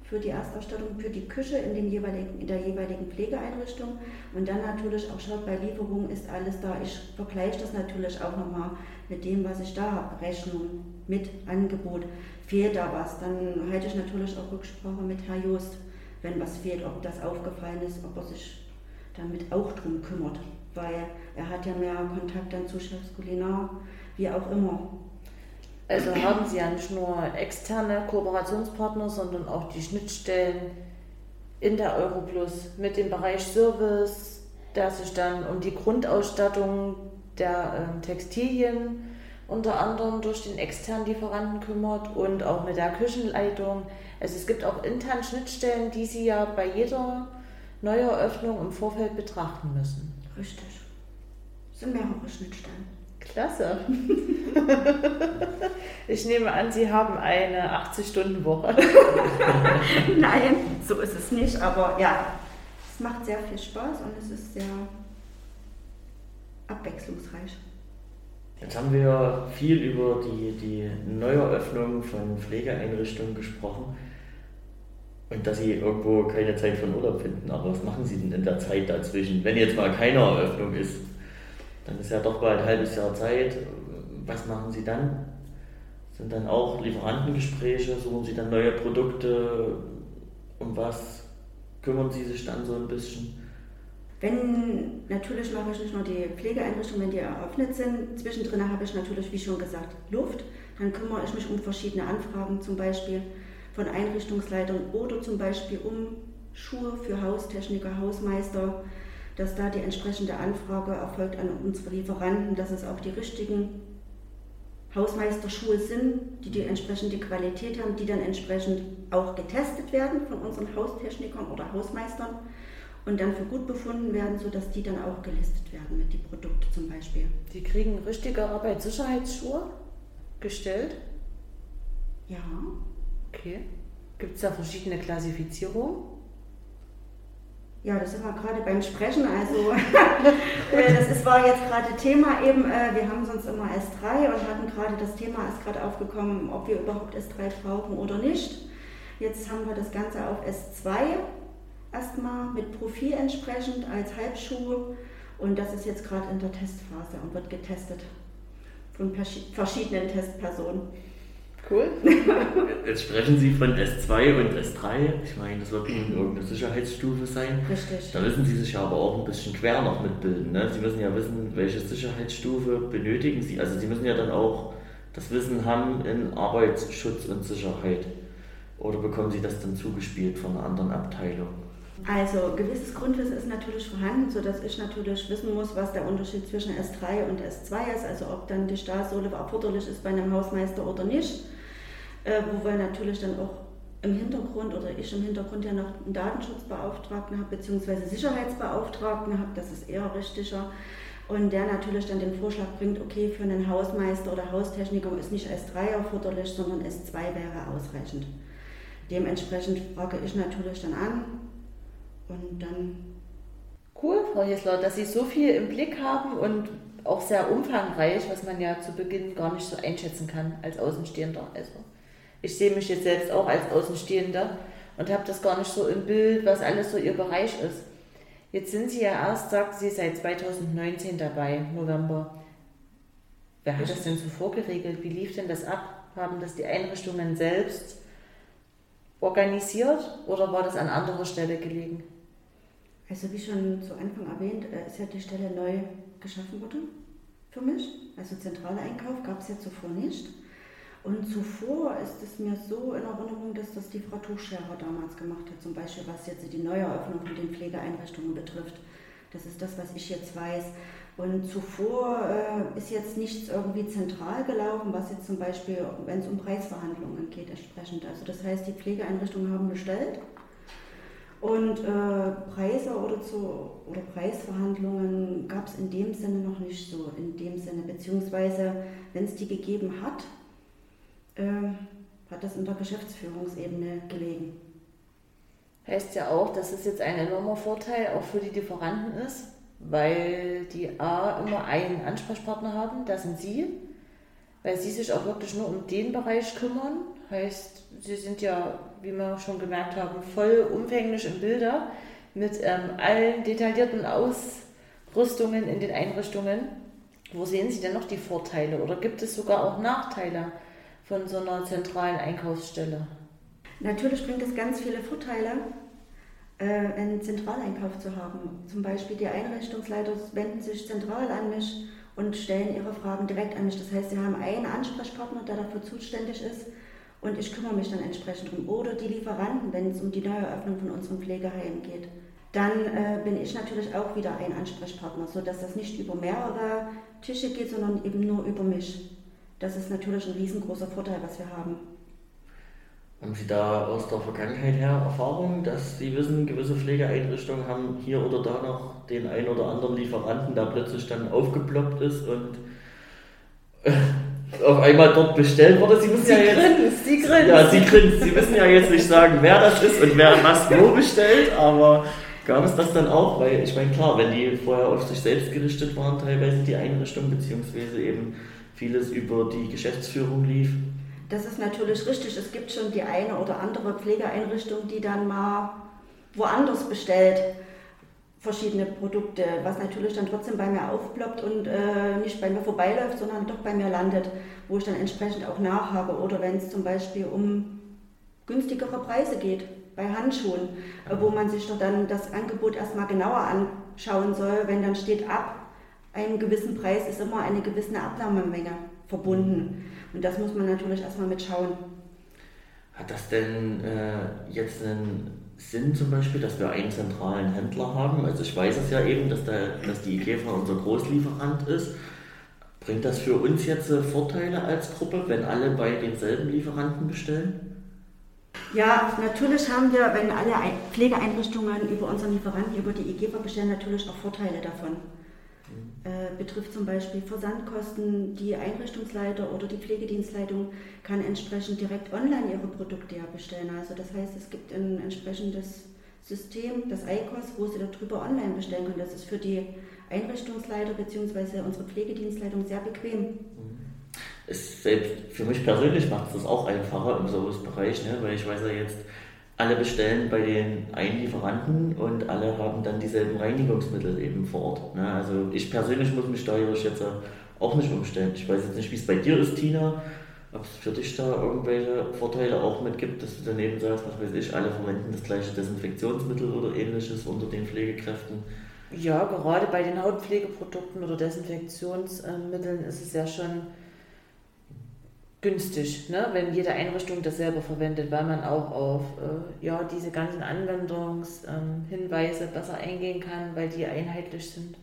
für die Erstausstattung, für die Küche in, den jeweiligen, in der jeweiligen Pflegeeinrichtung. Und dann natürlich auch schaut, bei Lieferung ist alles da. Ich vergleiche das natürlich auch nochmal mit dem, was ich da habe. Rechnung mit Angebot. Fehlt da was, dann halte ich natürlich auch Rücksprache mit Herr Jost, wenn was fehlt, ob das aufgefallen ist, ob er sich damit auch drum kümmert. Weil er hat ja mehr Kontakt dann zu Chefs Kulinar, wie auch immer. Also haben Sie ja nicht nur externe Kooperationspartner, sondern auch die Schnittstellen in der Europlus mit dem Bereich Service, der sich dann um die Grundausstattung der ähm, Textilien unter anderem durch den externen Lieferanten kümmert und auch mit der Küchenleitung. Also es gibt auch intern Schnittstellen, die Sie ja bei jeder Neueröffnung im Vorfeld betrachten müssen. Richtig. Es sind mehrere Schnittstellen. Klasse. Ich nehme an, Sie haben eine 80-Stunden-Woche. Nein, so ist es nicht, aber ja, es macht sehr viel Spaß und es ist sehr abwechslungsreich. Jetzt haben wir viel über die, die Neueröffnung von Pflegeeinrichtungen gesprochen und dass Sie irgendwo keine Zeit den Urlaub finden. Aber was machen Sie denn in der Zeit dazwischen? Wenn jetzt mal keine Eröffnung ist, dann ist ja doch bald ein halbes Jahr Zeit. Was machen Sie dann? Sind dann auch Lieferantengespräche? Suchen Sie dann neue Produkte? Um was kümmern Sie sich dann so ein bisschen? Wenn, natürlich mache ich nicht nur die Pflegeeinrichtungen, wenn die eröffnet sind. Zwischendrin habe ich natürlich, wie schon gesagt, Luft. Dann kümmere ich mich um verschiedene Anfragen, zum Beispiel von Einrichtungsleitern oder zum Beispiel um Schuhe für Haustechniker, Hausmeister, dass da die entsprechende Anfrage erfolgt an unsere Lieferanten, dass es auch die richtigen Hausmeisterschuhe sind, die die entsprechende Qualität haben, die dann entsprechend auch getestet werden von unseren Haustechnikern oder Hausmeistern und dann für gut befunden werden, sodass die dann auch gelistet werden mit die Produkte zum Beispiel. Die kriegen richtige Arbeitssicherheitsschuhe gestellt. Ja, Okay. Gibt es da verschiedene Klassifizierungen? ja, das sind wir gerade beim Sprechen. Also äh, das ist, war jetzt gerade Thema eben. Äh, wir haben sonst immer S3 und hatten gerade das Thema ist gerade aufgekommen, ob wir überhaupt S3 brauchen oder nicht. Jetzt haben wir das Ganze auf S2 erstmal mit Profil entsprechend als Halbschuh und das ist jetzt gerade in der Testphase und wird getestet von verschiedenen Testpersonen. Cool. Jetzt sprechen Sie von S2 und S3. Ich meine, das wird nun irgendeine Sicherheitsstufe sein. Richtig. Da müssen Sie sich ja aber auch ein bisschen quer noch mitbilden. Ne? Sie müssen ja wissen, welche Sicherheitsstufe benötigen Sie. Also Sie müssen ja dann auch das Wissen haben in Arbeitsschutz und Sicherheit. Oder bekommen Sie das dann zugespielt von einer anderen Abteilung? Also gewisses Grundwissen ist natürlich vorhanden, sodass ich natürlich wissen muss, was der Unterschied zwischen S3 und S2 ist, also ob dann die Stahlsohle erforderlich ist bei einem Hausmeister oder nicht. Äh, wo wir natürlich dann auch im Hintergrund oder ich im Hintergrund ja noch einen Datenschutzbeauftragten habe, beziehungsweise Sicherheitsbeauftragten habe, das ist eher richtiger. Und der natürlich dann den Vorschlag bringt, okay, für einen Hausmeister oder Haustechniker ist nicht S3 erforderlich, sondern S2 wäre ausreichend. Dementsprechend frage ich natürlich dann an und dann Cool, Frau Hessler, dass Sie so viel im Blick haben und auch sehr umfangreich, was man ja zu Beginn gar nicht so einschätzen kann als Außenstehender. Also ich sehe mich jetzt selbst auch als Außenstehender und habe das gar nicht so im Bild, was alles so Ihr Bereich ist. Jetzt sind Sie ja erst, sagt Sie, seit 2019 dabei, November. Wer hat das denn zuvor geregelt? Wie lief denn das ab? Haben das die Einrichtungen selbst organisiert oder war das an anderer Stelle gelegen? Also wie schon zu Anfang erwähnt, äh, ist ja die Stelle neu geschaffen worden für mich. Also zentraler Einkauf gab es ja zuvor nicht. Und zuvor ist es mir so in Erinnerung, dass das die Frau Tuchscherer damals gemacht hat, zum Beispiel was jetzt die Neueröffnung von den Pflegeeinrichtungen betrifft. Das ist das, was ich jetzt weiß. Und zuvor äh, ist jetzt nichts irgendwie zentral gelaufen, was jetzt zum Beispiel, wenn es um Preisverhandlungen geht, entsprechend. Also das heißt, die Pflegeeinrichtungen haben bestellt und äh, Preise oder, zu, oder Preisverhandlungen gab es in dem Sinne noch nicht so, in dem Sinne, beziehungsweise wenn es die gegeben hat, äh, hat das in der Geschäftsführungsebene gelegen. Heißt ja auch, dass es jetzt ein enormer Vorteil auch für die Lieferanten ist, weil die A immer einen Ansprechpartner haben, das sind Sie, weil Sie sich auch wirklich nur um den Bereich kümmern. Heißt, Sie sind ja, wie wir schon gemerkt haben, voll umfänglich im Bilder mit ähm, allen detaillierten Ausrüstungen in den Einrichtungen. Wo sehen Sie denn noch die Vorteile oder gibt es sogar auch Nachteile von so einer zentralen Einkaufsstelle? Natürlich bringt es ganz viele Vorteile, äh, einen Zentraleinkauf zu haben. Zum Beispiel die Einrichtungsleiter wenden sich zentral an mich und stellen ihre Fragen direkt an mich. Das heißt, sie haben einen Ansprechpartner, der dafür zuständig ist und ich kümmere mich dann entsprechend drum. Oder die Lieferanten, wenn es um die Neueröffnung von unserem Pflegeheim geht. Dann äh, bin ich natürlich auch wieder ein Ansprechpartner, sodass das nicht über mehrere Tische geht, sondern eben nur über mich. Das ist natürlich ein riesengroßer Vorteil, was wir haben. Haben Sie da aus der Vergangenheit her Erfahrung, dass Sie wissen, gewisse Pflegeeinrichtungen haben hier oder da noch den einen oder anderen Lieferanten, der plötzlich dann aufgeploppt ist und äh, auf einmal dort bestellt wurde? Sie müssen sie ja jetzt. Grinst, sie grinst. Ja, Sie grinst. Sie müssen ja jetzt nicht sagen, wer das ist und wer was wo bestellt, aber gab es das dann auch? Weil ich meine, klar, wenn die vorher auf sich selbst gerichtet waren, teilweise die Einrichtung, beziehungsweise eben vieles über die Geschäftsführung lief, das ist natürlich richtig. Es gibt schon die eine oder andere Pflegeeinrichtung, die dann mal woanders bestellt verschiedene Produkte, was natürlich dann trotzdem bei mir aufploppt und äh, nicht bei mir vorbeiläuft, sondern doch bei mir landet, wo ich dann entsprechend auch nachhabe. Oder wenn es zum Beispiel um günstigere Preise geht, bei Handschuhen, äh, wo man sich doch dann das Angebot erstmal genauer anschauen soll, wenn dann steht ab einem gewissen Preis ist immer eine gewisse Abnahmemenge verbunden. Und das muss man natürlich erstmal mitschauen. Hat das denn äh, jetzt einen Sinn zum Beispiel, dass wir einen zentralen Händler haben? Also ich weiß es ja eben, dass, der, dass die IKEA unser Großlieferant ist. Bringt das für uns jetzt äh, Vorteile als Gruppe, wenn alle bei denselben Lieferanten bestellen? Ja, natürlich haben wir, wenn alle Pflegeeinrichtungen über unseren Lieferanten, über die IGEFA bestellen, natürlich auch Vorteile davon. Äh, betrifft zum Beispiel Versandkosten. Die Einrichtungsleiter oder die Pflegedienstleitung kann entsprechend direkt online ihre Produkte ja bestellen. Also das heißt, es gibt ein entsprechendes System, das ICOS, wo sie darüber online bestellen können. Das ist für die Einrichtungsleiter bzw. unsere Pflegedienstleitung sehr bequem. Ist mhm. selbst für mich persönlich macht es das auch einfacher im Servicebereich, ne? weil ich weiß ja jetzt, alle bestellen bei den einen Lieferanten und alle haben dann dieselben Reinigungsmittel eben vor Ort. Ne? Also ich persönlich muss mich steuerisch jetzt auch nicht umstellen. Ich weiß jetzt nicht, wie es bei dir ist, Tina, ob es für dich da irgendwelche Vorteile auch mit gibt, dass du daneben sagst, was weiß ich, alle verwenden das gleiche Desinfektionsmittel oder ähnliches unter den Pflegekräften. Ja, gerade bei den Hautpflegeprodukten oder Desinfektionsmitteln ist es ja schon günstig, ne? wenn jede Einrichtung dasselbe verwendet, weil man auch auf äh, ja, diese ganzen Anwendungshinweise ähm, besser eingehen kann, weil die einheitlich sind.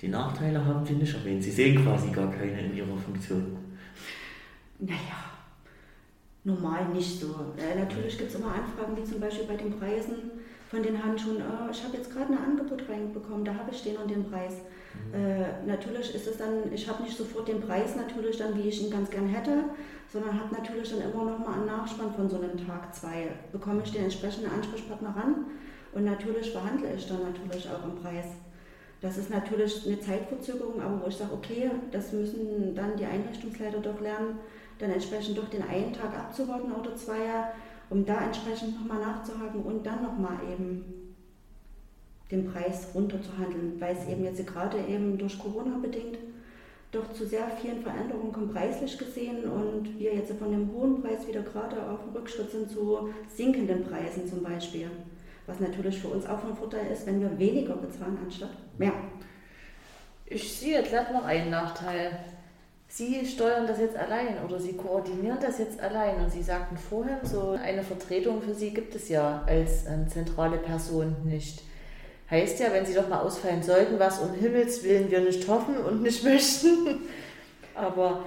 Die Nachteile haben Sie nicht erwähnt. Sie sehen quasi gar keine in Ihrer Funktion. Naja, normal nicht so. Äh, natürlich gibt es immer Anfragen, wie zum Beispiel bei den Preisen von den Handschuhen. Oh, ich habe jetzt gerade ein Angebot reinbekommen, da habe ich den und den Preis. Äh, natürlich ist es dann, ich habe nicht sofort den Preis natürlich dann, wie ich ihn ganz gern hätte, sondern habe natürlich dann immer noch mal einen Nachspann von so einem Tag zwei. Bekomme ich den entsprechenden Ansprechpartner ran und natürlich verhandle ich dann natürlich auch im Preis. Das ist natürlich eine Zeitverzögerung, aber wo ich sage, okay, das müssen dann die Einrichtungsleiter doch lernen, dann entsprechend doch den einen Tag abzuwarten oder zwei, um da entsprechend nochmal nachzuhaken und dann nochmal eben den Preis runterzuhandeln, weil es eben jetzt gerade eben durch Corona bedingt doch zu sehr vielen Veränderungen kommt preislich gesehen und wir jetzt von dem hohen Preis wieder gerade auf dem Rückschritt sind zu sinkenden Preisen zum Beispiel. was natürlich für uns auch von Vorteil ist, wenn wir weniger bezahlen anstatt mehr. Ich sehe glatt noch einen Nachteil. Sie steuern das jetzt allein oder Sie koordinieren das jetzt allein. Und Sie sagten vorhin, so eine Vertretung für Sie gibt es ja als ähm, zentrale Person nicht. Heißt ja, wenn Sie doch mal ausfallen sollten, was um Himmels Willen wir nicht hoffen und nicht möchten. Aber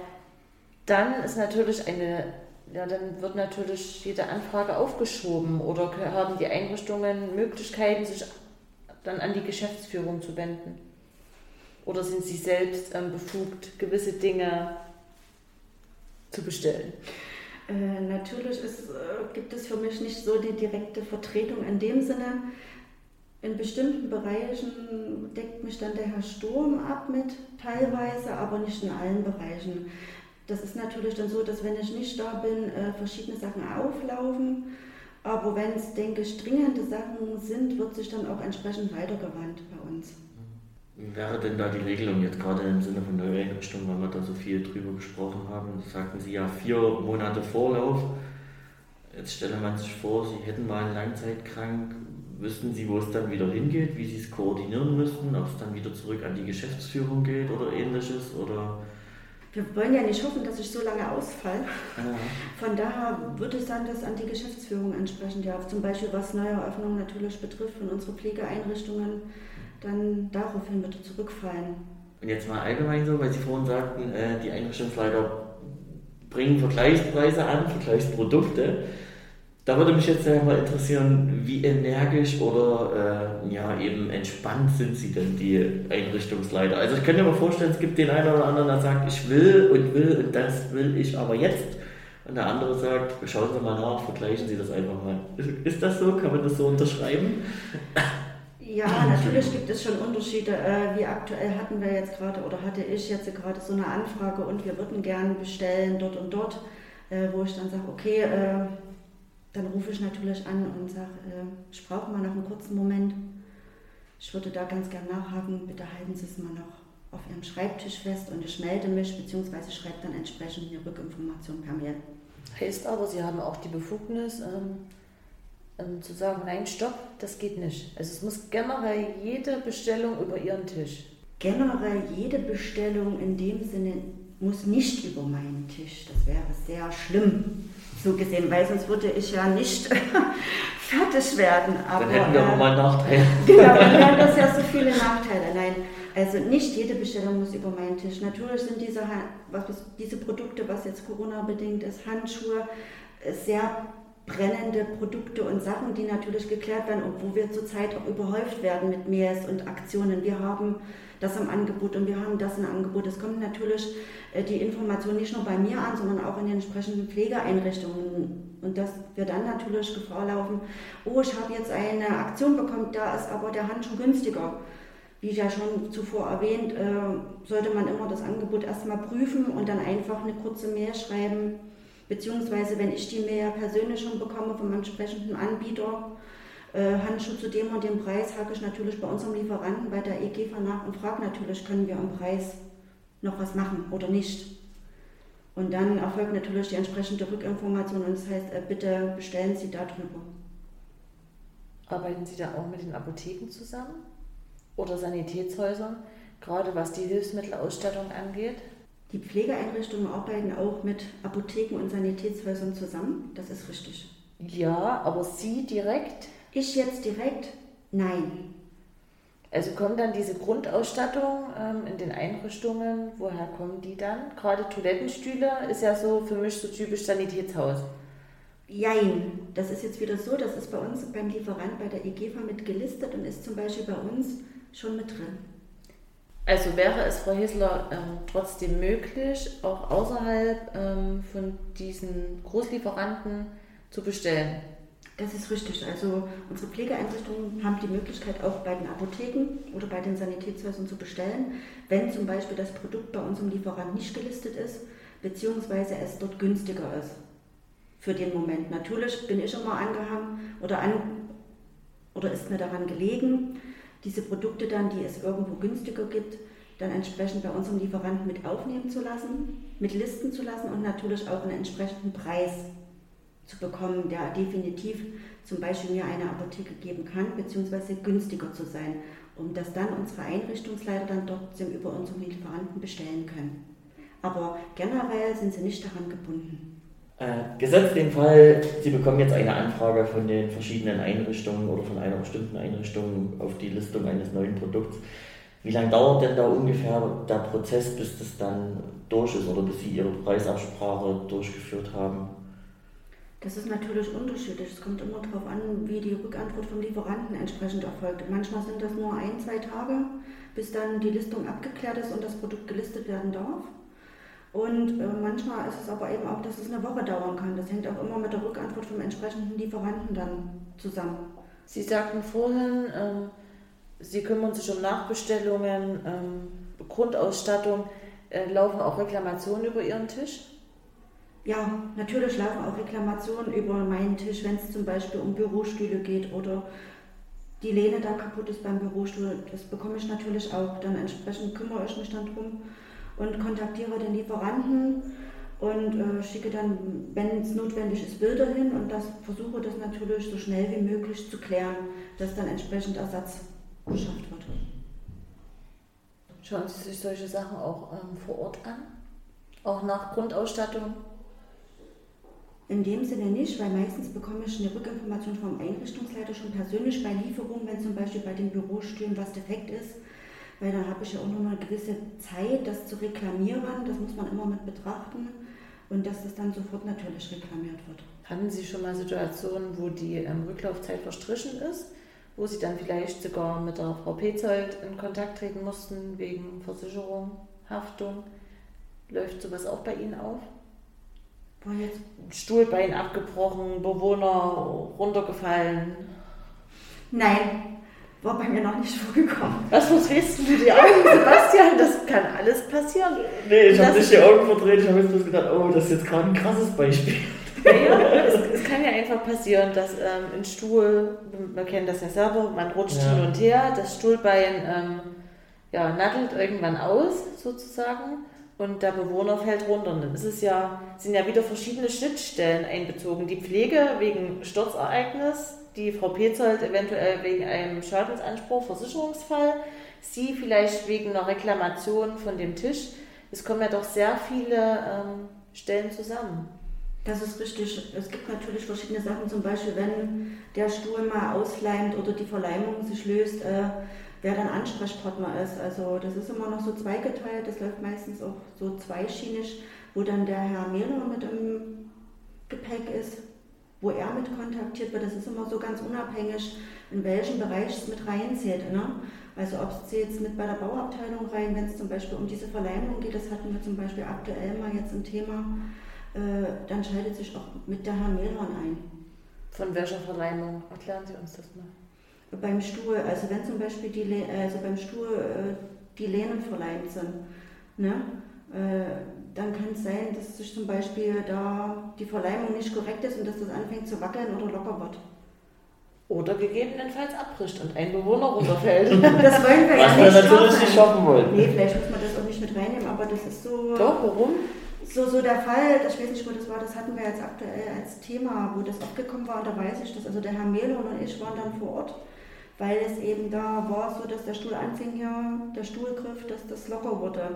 dann ist natürlich eine, ja, dann wird natürlich jede Anfrage aufgeschoben oder haben die Einrichtungen Möglichkeiten, sich dann an die Geschäftsführung zu wenden. Oder sind Sie selbst ähm, befugt, gewisse Dinge zu bestellen? Äh, natürlich ist, äh, gibt es für mich nicht so die direkte Vertretung in dem Sinne. In bestimmten Bereichen deckt mich dann der Herr Sturm ab mit, teilweise, aber nicht in allen Bereichen. Das ist natürlich dann so, dass wenn ich nicht da bin, äh, verschiedene Sachen auflaufen. Aber wenn es, denke ich, dringende Sachen sind, wird sich dann auch entsprechend weitergewandt bei uns. Wie wäre denn da die Regelung jetzt gerade im Sinne von Neueinrichtung, weil wir da so viel drüber gesprochen haben? Sagten Sie ja vier Monate Vorlauf. Jetzt stelle man sich vor, Sie hätten mal einen Langzeitkrank. Wüssten Sie, wo es dann wieder hingeht, wie Sie es koordinieren müssten, ob es dann wieder zurück an die Geschäftsführung geht oder ähnliches? Oder wir wollen ja nicht hoffen, dass ich so lange ausfall. Ja. Von daher würde ich sagen, dass an die Geschäftsführung entsprechend, ja, zum Beispiel was Neueröffnungen natürlich betrifft von unseren Pflegeeinrichtungen, dann daraufhin bitte zurückfallen. Und jetzt mal allgemein so, weil Sie vorhin sagten, äh, die Einrichtungsleiter bringen Vergleichspreise an, Vergleichsprodukte. Da würde mich jetzt mal interessieren, wie energisch oder äh, ja eben entspannt sind Sie denn, die Einrichtungsleiter? Also ich könnte mir vorstellen, es gibt den einen oder anderen, der sagt, ich will und will und das will ich aber jetzt. Und der andere sagt, schauen Sie mal nach, vergleichen Sie das einfach mal. Ist das so? Kann man das so unterschreiben? Ja, natürlich gibt es schon Unterschiede. Äh, wie aktuell hatten wir jetzt gerade oder hatte ich jetzt gerade so eine Anfrage und wir würden gerne bestellen dort und dort, äh, wo ich dann sage, okay, äh, dann rufe ich natürlich an und sage, ich brauche mal noch einen kurzen Moment. Ich würde da ganz gerne nachhaken, bitte halten Sie es mal noch auf Ihrem Schreibtisch fest und ich melde mich bzw. schreibe dann entsprechend eine Rückinformation per Mail. Heißt aber, Sie haben auch die Befugnis, ähm ähm, zu sagen, nein, stopp, das geht nicht. Also es muss generell jede Bestellung über Ihren Tisch. Generell jede Bestellung in dem Sinne muss nicht über meinen Tisch. Das wäre sehr schlimm so gesehen, weil sonst würde ich ja nicht fertig werden. Aber, dann hätten wir äh, mal Nachteile. Genau, dann wären das ja so viele Nachteile. Nein, also nicht jede Bestellung muss über meinen Tisch. Natürlich sind diese, was, diese Produkte, was jetzt Corona-bedingt ist, Handschuhe, sehr brennende Produkte und Sachen, die natürlich geklärt werden und wo wir zurzeit auch überhäuft werden mit Mails und Aktionen. Wir haben das im Angebot und wir haben das im Angebot. Es kommt natürlich äh, die Information nicht nur bei mir an, sondern auch in den entsprechenden Pflegeeinrichtungen. Und dass wir dann natürlich Gefahr laufen, oh, ich habe jetzt eine Aktion bekommen, da ist aber der Handschuh günstiger. Wie ja schon zuvor erwähnt, äh, sollte man immer das Angebot erstmal prüfen und dann einfach eine kurze Mail schreiben, Beziehungsweise, wenn ich die Mail persönlich schon bekomme vom entsprechenden Anbieter, Handschuh zu dem und dem Preis, hake ich natürlich bei unserem Lieferanten bei der EGFA nach und frage natürlich, können wir am Preis noch was machen oder nicht. Und dann erfolgt natürlich die entsprechende Rückinformation und das heißt, äh, bitte bestellen Sie darüber. Arbeiten Sie da auch mit den Apotheken zusammen oder Sanitätshäusern, gerade was die Hilfsmittelausstattung angeht? Die Pflegeeinrichtungen arbeiten auch mit Apotheken und Sanitätshäusern zusammen, das ist richtig. Ja, aber Sie direkt? Ich jetzt direkt? Nein. Also kommt dann diese Grundausstattung ähm, in den Einrichtungen, woher kommen die dann? Gerade Toilettenstühle ist ja so für mich so typisch Sanitätshaus. Jein, das ist jetzt wieder so, das ist bei uns beim Lieferant bei der EGFA mit gelistet und ist zum Beispiel bei uns schon mit drin. Also wäre es, Frau Hesler, ähm, trotzdem möglich, auch außerhalb ähm, von diesen Großlieferanten zu bestellen? Das ist richtig. Also unsere Pflegeeinrichtungen haben die Möglichkeit, auch bei den Apotheken oder bei den Sanitätshäusern zu bestellen, wenn zum Beispiel das Produkt bei unserem Lieferant nicht gelistet ist, beziehungsweise es dort günstiger ist. Für den Moment. Natürlich bin ich immer angehangen oder, an, oder ist mir daran gelegen, diese Produkte dann, die es irgendwo günstiger gibt, dann entsprechend bei unserem Lieferanten mit aufnehmen zu lassen, mit listen zu lassen und natürlich auch einen entsprechenden Preis zu bekommen, der definitiv zum Beispiel mir eine Apotheke geben kann, beziehungsweise günstiger zu sein, um dass dann unsere Einrichtungsleiter dann trotzdem über unseren Lieferanten bestellen können. Aber generell sind sie nicht daran gebunden. Äh, gesetzt den Fall, Sie bekommen jetzt eine Anfrage von den verschiedenen Einrichtungen oder von einer bestimmten Einrichtung auf die Listung eines neuen Produkts. Wie lange dauert denn da ungefähr der Prozess, bis das dann durch ist oder bis Sie Ihre Preisabsprache durchgeführt haben? Das ist natürlich unterschiedlich. Es kommt immer darauf an, wie die Rückantwort vom Lieferanten entsprechend erfolgt. Manchmal sind das nur ein, zwei Tage, bis dann die Listung abgeklärt ist und das Produkt gelistet werden darf. Und äh, manchmal ist es aber eben auch, dass es eine Woche dauern kann. Das hängt auch immer mit der Rückantwort vom entsprechenden Lieferanten dann zusammen. Sie sagten vorhin, äh, Sie kümmern sich um Nachbestellungen, äh, Grundausstattung. Laufen auch Reklamationen über Ihren Tisch? Ja, natürlich laufen auch Reklamationen über meinen Tisch, wenn es zum Beispiel um Bürostühle geht oder die Lehne da kaputt ist beim Bürostuhl. Das bekomme ich natürlich auch. Dann entsprechend kümmere ich mich dann drum und kontaktiere den Lieferanten und äh, schicke dann, wenn es notwendig ist, Bilder hin und das versuche das natürlich so schnell wie möglich zu klären, dass dann entsprechend Ersatz beschafft wird. Schauen Sie sich solche Sachen auch ähm, vor Ort an? Auch nach Grundausstattung? In dem Sinne nicht, weil meistens bekomme ich eine Rückinformation vom Einrichtungsleiter schon persönlich bei Lieferung, wenn zum Beispiel bei den Bürostühlen was defekt ist weil da habe ich ja auch noch eine gewisse Zeit, das zu reklamieren. Das muss man immer mit betrachten und dass das dann sofort natürlich reklamiert wird. Hatten Sie schon mal Situationen, wo die ähm, Rücklaufzeit verstrichen ist, wo Sie dann vielleicht sogar mit der Frau Petzold in Kontakt treten mussten wegen Versicherung, Haftung? Läuft sowas auch bei Ihnen auf? War jetzt Stuhlbein abgebrochen, Bewohner runtergefallen? Nein, war bei mir noch nicht vorgekommen. Was verdrehst du die Augen, Sebastian? Das kann alles passieren. Nee, ich habe nicht die Augen verdreht, ich habe jetzt gedacht, oh, das ist jetzt gerade ein krasses Beispiel. Ja, es, es, kann ja einfach passieren, dass ähm, ein Stuhl, man kennt das ja selber, man rutscht ja. hin und her, das Stuhlbein ähm, ja, nattelt irgendwann aus, sozusagen, und der Bewohner fällt runter. Dann ist es ja, sind ja wieder verschiedene Schnittstellen einbezogen. Die Pflege wegen Sturzereignis, die Frau Petzold eventuell wegen einem Schadensanspruch, Versicherungsfall, Sie vielleicht wegen einer Reklamation von dem Tisch. Es kommen ja doch sehr viele ähm, Stellen zusammen. Das ist richtig. Es gibt natürlich verschiedene Sachen, zum Beispiel wenn der Stuhl mal ausleimt oder die Verleimung sich löst, äh, wer dann Ansprechpartner ist. Also das ist immer noch so zweigeteilt, das läuft meistens auch so zweischienig, wo dann der Herr Mehler mit im Gepäck ist wo er mit kontaktiert wird, das ist immer so ganz unabhängig, in welchem Bereich es mit reinzählt. Ne? Also ob es jetzt mit bei der Bauabteilung rein, wenn es zum Beispiel um diese Verleimung geht, das hatten wir zum Beispiel aktuell mal jetzt ein Thema, äh, dann schaltet sich auch mit der Herr Mehlhorn ein. Von welcher Verleimung? Erklären Sie uns das mal. Beim Stuhl, also wenn zum Beispiel die, also beim Stuhl äh, die Lehnen verleimt sind, ne? Äh, dann kann es sein, dass sich zum Beispiel da die Verleimung nicht korrekt ist und dass das anfängt zu wackeln oder locker wird. Oder gegebenenfalls abbricht und ein Bewohner runterfällt. das wollen wir Was ja nicht wir natürlich nicht schaffen wollen. Nee, vielleicht muss man das auch nicht mit reinnehmen, aber das ist so. Doch, warum? So, so der Fall, ich weiß nicht, wo das war, das hatten wir jetzt aktuell als Thema, wo das aufgekommen war, und da weiß ich, dass also der Herr Mehlhorn und ich waren dann vor Ort, weil es eben da war so, dass der Stuhl anfing hier, der Stuhlgriff, dass das locker wurde.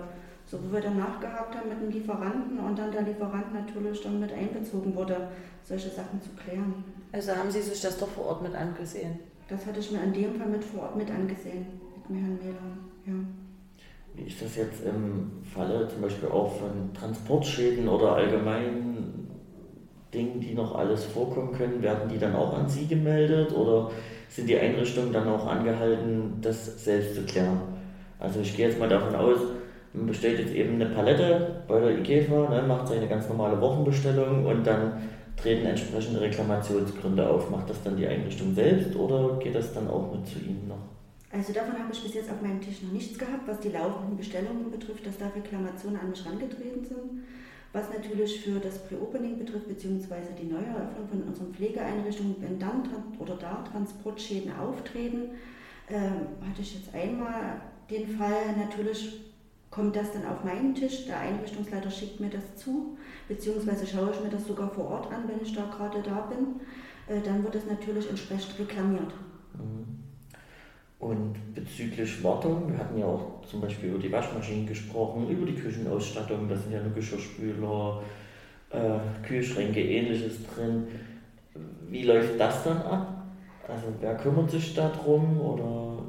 So, wo wir dann nachgehakt haben mit dem Lieferanten und dann der Lieferant natürlich dann mit einbezogen wurde, solche Sachen zu klären. Also haben Sie sich das doch vor Ort mit angesehen? Das hatte ich mir in dem Fall mit vor Ort mit angesehen, mit mir Herrn Mähler, ja. Wie ist das jetzt im Falle zum Beispiel auch von Transportschäden oder allgemeinen Dingen, die noch alles vorkommen können? Werden die dann auch an Sie gemeldet oder sind die Einrichtungen dann auch angehalten, das selbst zu klären? Also ich gehe jetzt mal davon aus, man bestellt jetzt eben eine Palette bei der IKEFA, ne, macht seine ganz normale Wochenbestellung und dann treten entsprechende Reklamationsgründe auf. Macht das dann die Einrichtung selbst oder geht das dann auch mit zu Ihnen noch? Also davon habe ich bis jetzt auf meinem Tisch noch nichts gehabt, was die laufenden Bestellungen betrifft, dass da Reklamationen an mich herangetreten sind. Was natürlich für das Pre-Opening betrifft, beziehungsweise die Neueröffnung von unseren Pflegeeinrichtungen, wenn dann oder da Transportschäden auftreten, ähm, hatte ich jetzt einmal den Fall natürlich kommt das dann auf meinen Tisch. Der Einrichtungsleiter schickt mir das zu, beziehungsweise schaue ich mir das sogar vor Ort an, wenn ich da gerade da bin. Äh, dann wird es natürlich entsprechend reklamiert. Mhm. Und bezüglich Wartung, wir hatten ja auch zum Beispiel über die Waschmaschinen gesprochen, über die Küchenausstattung, da sind ja nur Geschirrspüler, äh, Kühlschränke, ähnliches drin. Wie läuft das dann ab? Also wer kümmert sich darum oder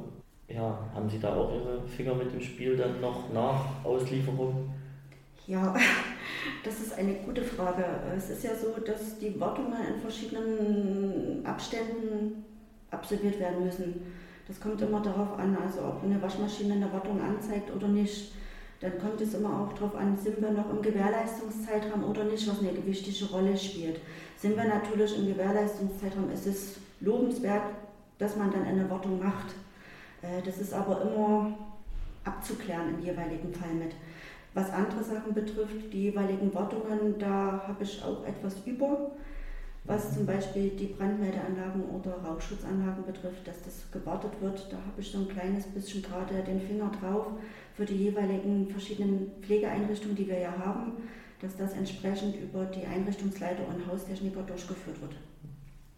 ja, haben Sie da auch Ihre Finger mit dem Spiel dann noch nach Auslieferung? Ja, das ist eine gute Frage. Es ist ja so, dass die Wartungen in verschiedenen Abständen absolviert werden müssen. Das kommt immer darauf an, also ob eine Waschmaschine eine Wartung anzeigt oder nicht. Dann kommt es immer auch darauf an, sind wir noch im Gewährleistungszeitraum oder nicht, was eine gewichtige Rolle spielt. Sind wir natürlich im Gewährleistungszeitraum, ist es lobenswert, dass man dann eine Wartung macht. Äh, das ist aber immer abzuklären im jeweiligen Fall mit. Was andere Sachen betrifft, die jeweiligen Wartungen, da habe ich auch etwas über was zum Beispiel die Brandmeldeanlagen oder Rauchschutzanlagen betrifft, dass das gewartet wird. Da habe ich so ein kleines bisschen gerade den Finger drauf für die jeweiligen verschiedenen Pflegeeinrichtungen, die wir ja haben, dass das entsprechend über die Einrichtungsleiter und Haustechniker durchgeführt wird.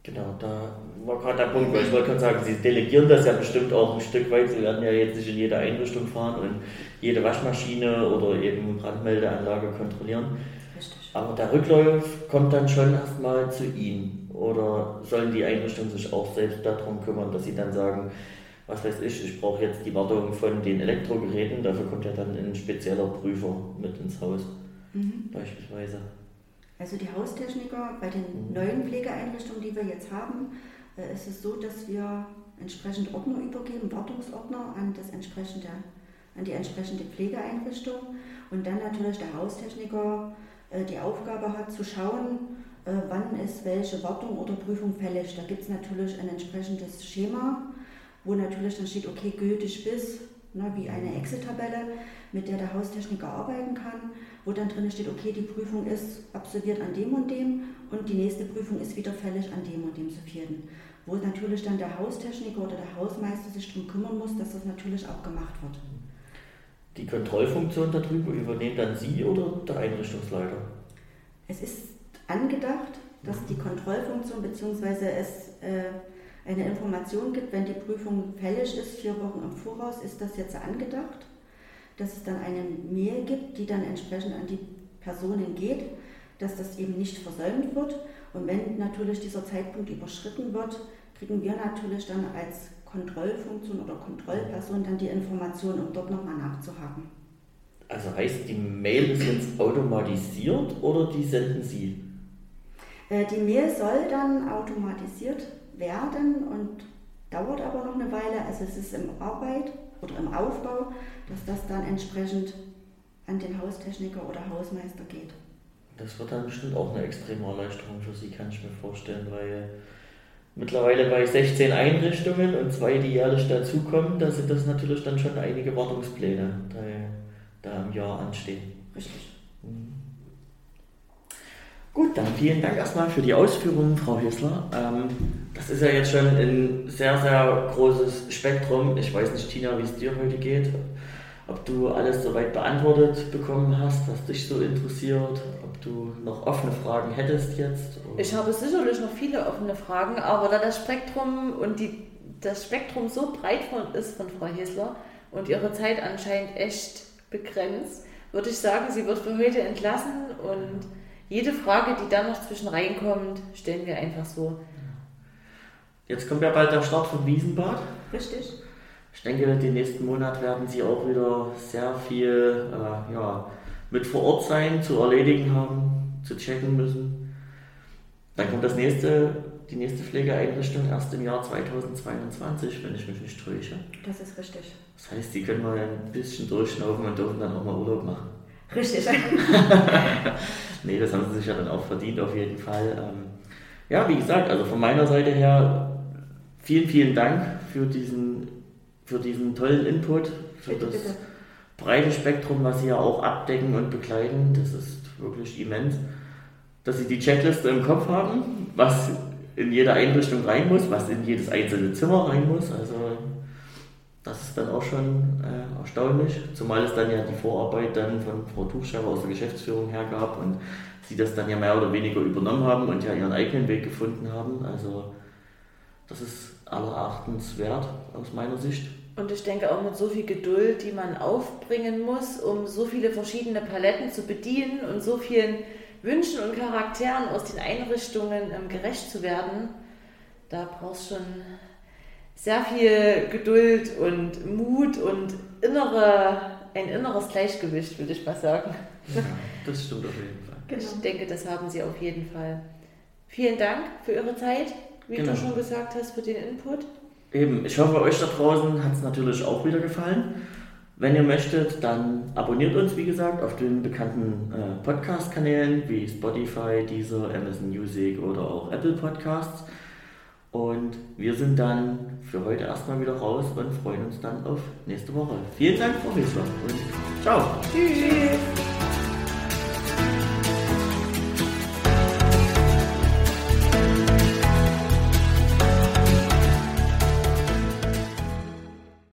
Genau, da war gerade der Punkt, weil ich wollte gerade sagen, Sie delegieren das ja bestimmt auch ein Stück weit. Sie werden ja jetzt nicht in jede Einrichtung fahren und jede Waschmaschine oder eben Brandmeldeanlage kontrollieren. Aber der Rücklauf kommt dann schon erstmal zu Ihnen. Oder sollen die Einrichtungen sich auch selbst darum kümmern, dass sie dann sagen, was weiß ich, ich brauche jetzt die Wartung von den Elektrogeräten, dafür kommt ja dann ein spezieller Prüfer mit ins Haus, mhm. beispielsweise. Also die Haustechniker bei den mhm. neuen Pflegeeinrichtungen, die wir jetzt haben, äh, ist es so, dass wir entsprechend Ordner übergeben, Wartungsordner an, das entsprechende, an die entsprechende Pflegeeinrichtung und dann natürlich der Haustechniker die Aufgabe hat zu schauen, äh, wann ist welche Wartung oder Prüfung fällig. Da gibt es natürlich ein entsprechendes Schema, wo natürlich dann steht, okay, gültig bis, ne, wie eine Excel-Tabelle, mit der der Haustechniker arbeiten kann, wo dann drin steht, okay, die Prüfung ist absolviert an dem und dem und die nächste Prüfung ist wieder fällig an dem und dem zu vierten. Wo natürlich dann der Haustechniker oder der Hausmeister sich darum kümmern muss, dass das natürlich auch gemacht wird. Die Kontrollfunktion darüber übernehmen dann Sie oder der Einrichtungsleiter? Es ist angedacht, dass die Kontrollfunktion bzw. es äh, eine Information gibt, wenn die Prüfung fällig ist, vier Wochen im Voraus, ist das jetzt angedacht, dass es dann eine Mail gibt, die dann entsprechend an die Personen geht, dass das eben nicht versäumt wird. Und wenn natürlich dieser Zeitpunkt überschritten wird, kriegen wir natürlich dann als Kontrollfunktion oder Kontrollperson dann die Information, um dort nochmal nachzuhaken. Also heißt die Mail ist jetzt automatisiert oder die senden Sie? Äh, die Mail soll dann automatisiert werden und dauert aber noch eine Weile. Also es ist im Arbeit oder im Aufbau, dass das dann entsprechend an den Haustechniker oder Hausmeister geht. Das wird dann bestimmt auch eine extreme Erleichterung für Sie, kann ich mir vorstellen, weil mittlerweile bei 16 Einrichtungen und zwei, die jährlich dazukommen, da sind das natürlich dann schon einige Wartungspläne, die da im Jahr anstehen. Richtig. Mhm. Gut, dann vielen Dank erstmal für die Ausführungen, Frau Hessler. Ähm, das ist ja jetzt schon ein sehr, sehr großes Spektrum. Ich weiß nicht, Tina, wie es dir heute geht ob du alles soweit beantwortet bekommen hast, was dich so interessiert, du noch offene Fragen hättest jetzt. Oder? Ich habe sicherlich noch viele offene Fragen, aber da das Spektrum und die, das Spektrum so breit von, ist von Frau Hesler und ihre Zeit anscheinend echt begrenzt, würde ich sagen, sie wird für heute entlassen und jede Frage, die dann noch zwischen reinkommt, stellen wir einfach so. Jetzt kommt ja bald der Start von Wiesenbad. Richtig. Ich denke, den nächsten Monat werden Sie auch wieder sehr viel äh, ja, mit vor Ort sein, zu erledigen haben, zu checken müssen. Dann kommt das nächste, die nächste Pflegeeinrichtung erst im Jahr 2022, wenn ich mich nicht täusche. Das ist richtig. Das heißt, Sie können mal ein bisschen durchschnaufen und dürfen dann auch mal Urlaub machen. Richtig. nee, das haben Sie sich ja dann auch verdient, auf jeden Fall. Ähm, ja, wie gesagt, also von meiner Seite her vielen, vielen Dank für diesen für diesen tollen Input, für bitte, das bitte. Breite Spektrum, was Sie ja auch abdecken und begleiten. Das ist wirklich immens. Dass Sie die Checkliste im Kopf haben, was in jede Einrichtung rein muss, was in jedes einzelne Zimmer rein muss. Also das ist dann auch schon äh, erstaunlich, zumal es dann ja die Vorarbeit dann von Frau Tuchschreiber aus der Geschäftsführung her gab und sie das dann ja mehr oder weniger übernommen haben und ja ihren eigenen Weg gefunden haben. Also das ist allerachtenswert aus meiner Sicht. Und ich denke auch mit so viel Geduld, die man aufbringen muss, um so viele verschiedene Paletten zu bedienen und so vielen Wünschen und Charakteren aus den Einrichtungen ähm, gerecht zu werden, da brauchst du schon sehr viel Geduld und Mut und innere, ein inneres Gleichgewicht, würde ich mal sagen. Ja, das stimmt auf jeden Fall. Genau. Ich denke, das haben Sie auf jeden Fall. Vielen Dank für Ihre Zeit, wie genau. du schon gesagt hast, für den Input. Eben, ich hoffe, euch da draußen hat es natürlich auch wieder gefallen. Wenn ihr möchtet, dann abonniert uns, wie gesagt, auf den bekannten äh, Podcast-Kanälen wie Spotify, Deezer, Amazon Music oder auch Apple Podcasts. Und wir sind dann für heute erstmal wieder raus und freuen uns dann auf nächste Woche. Vielen Dank, Wiesler. Und ciao. Tschüss.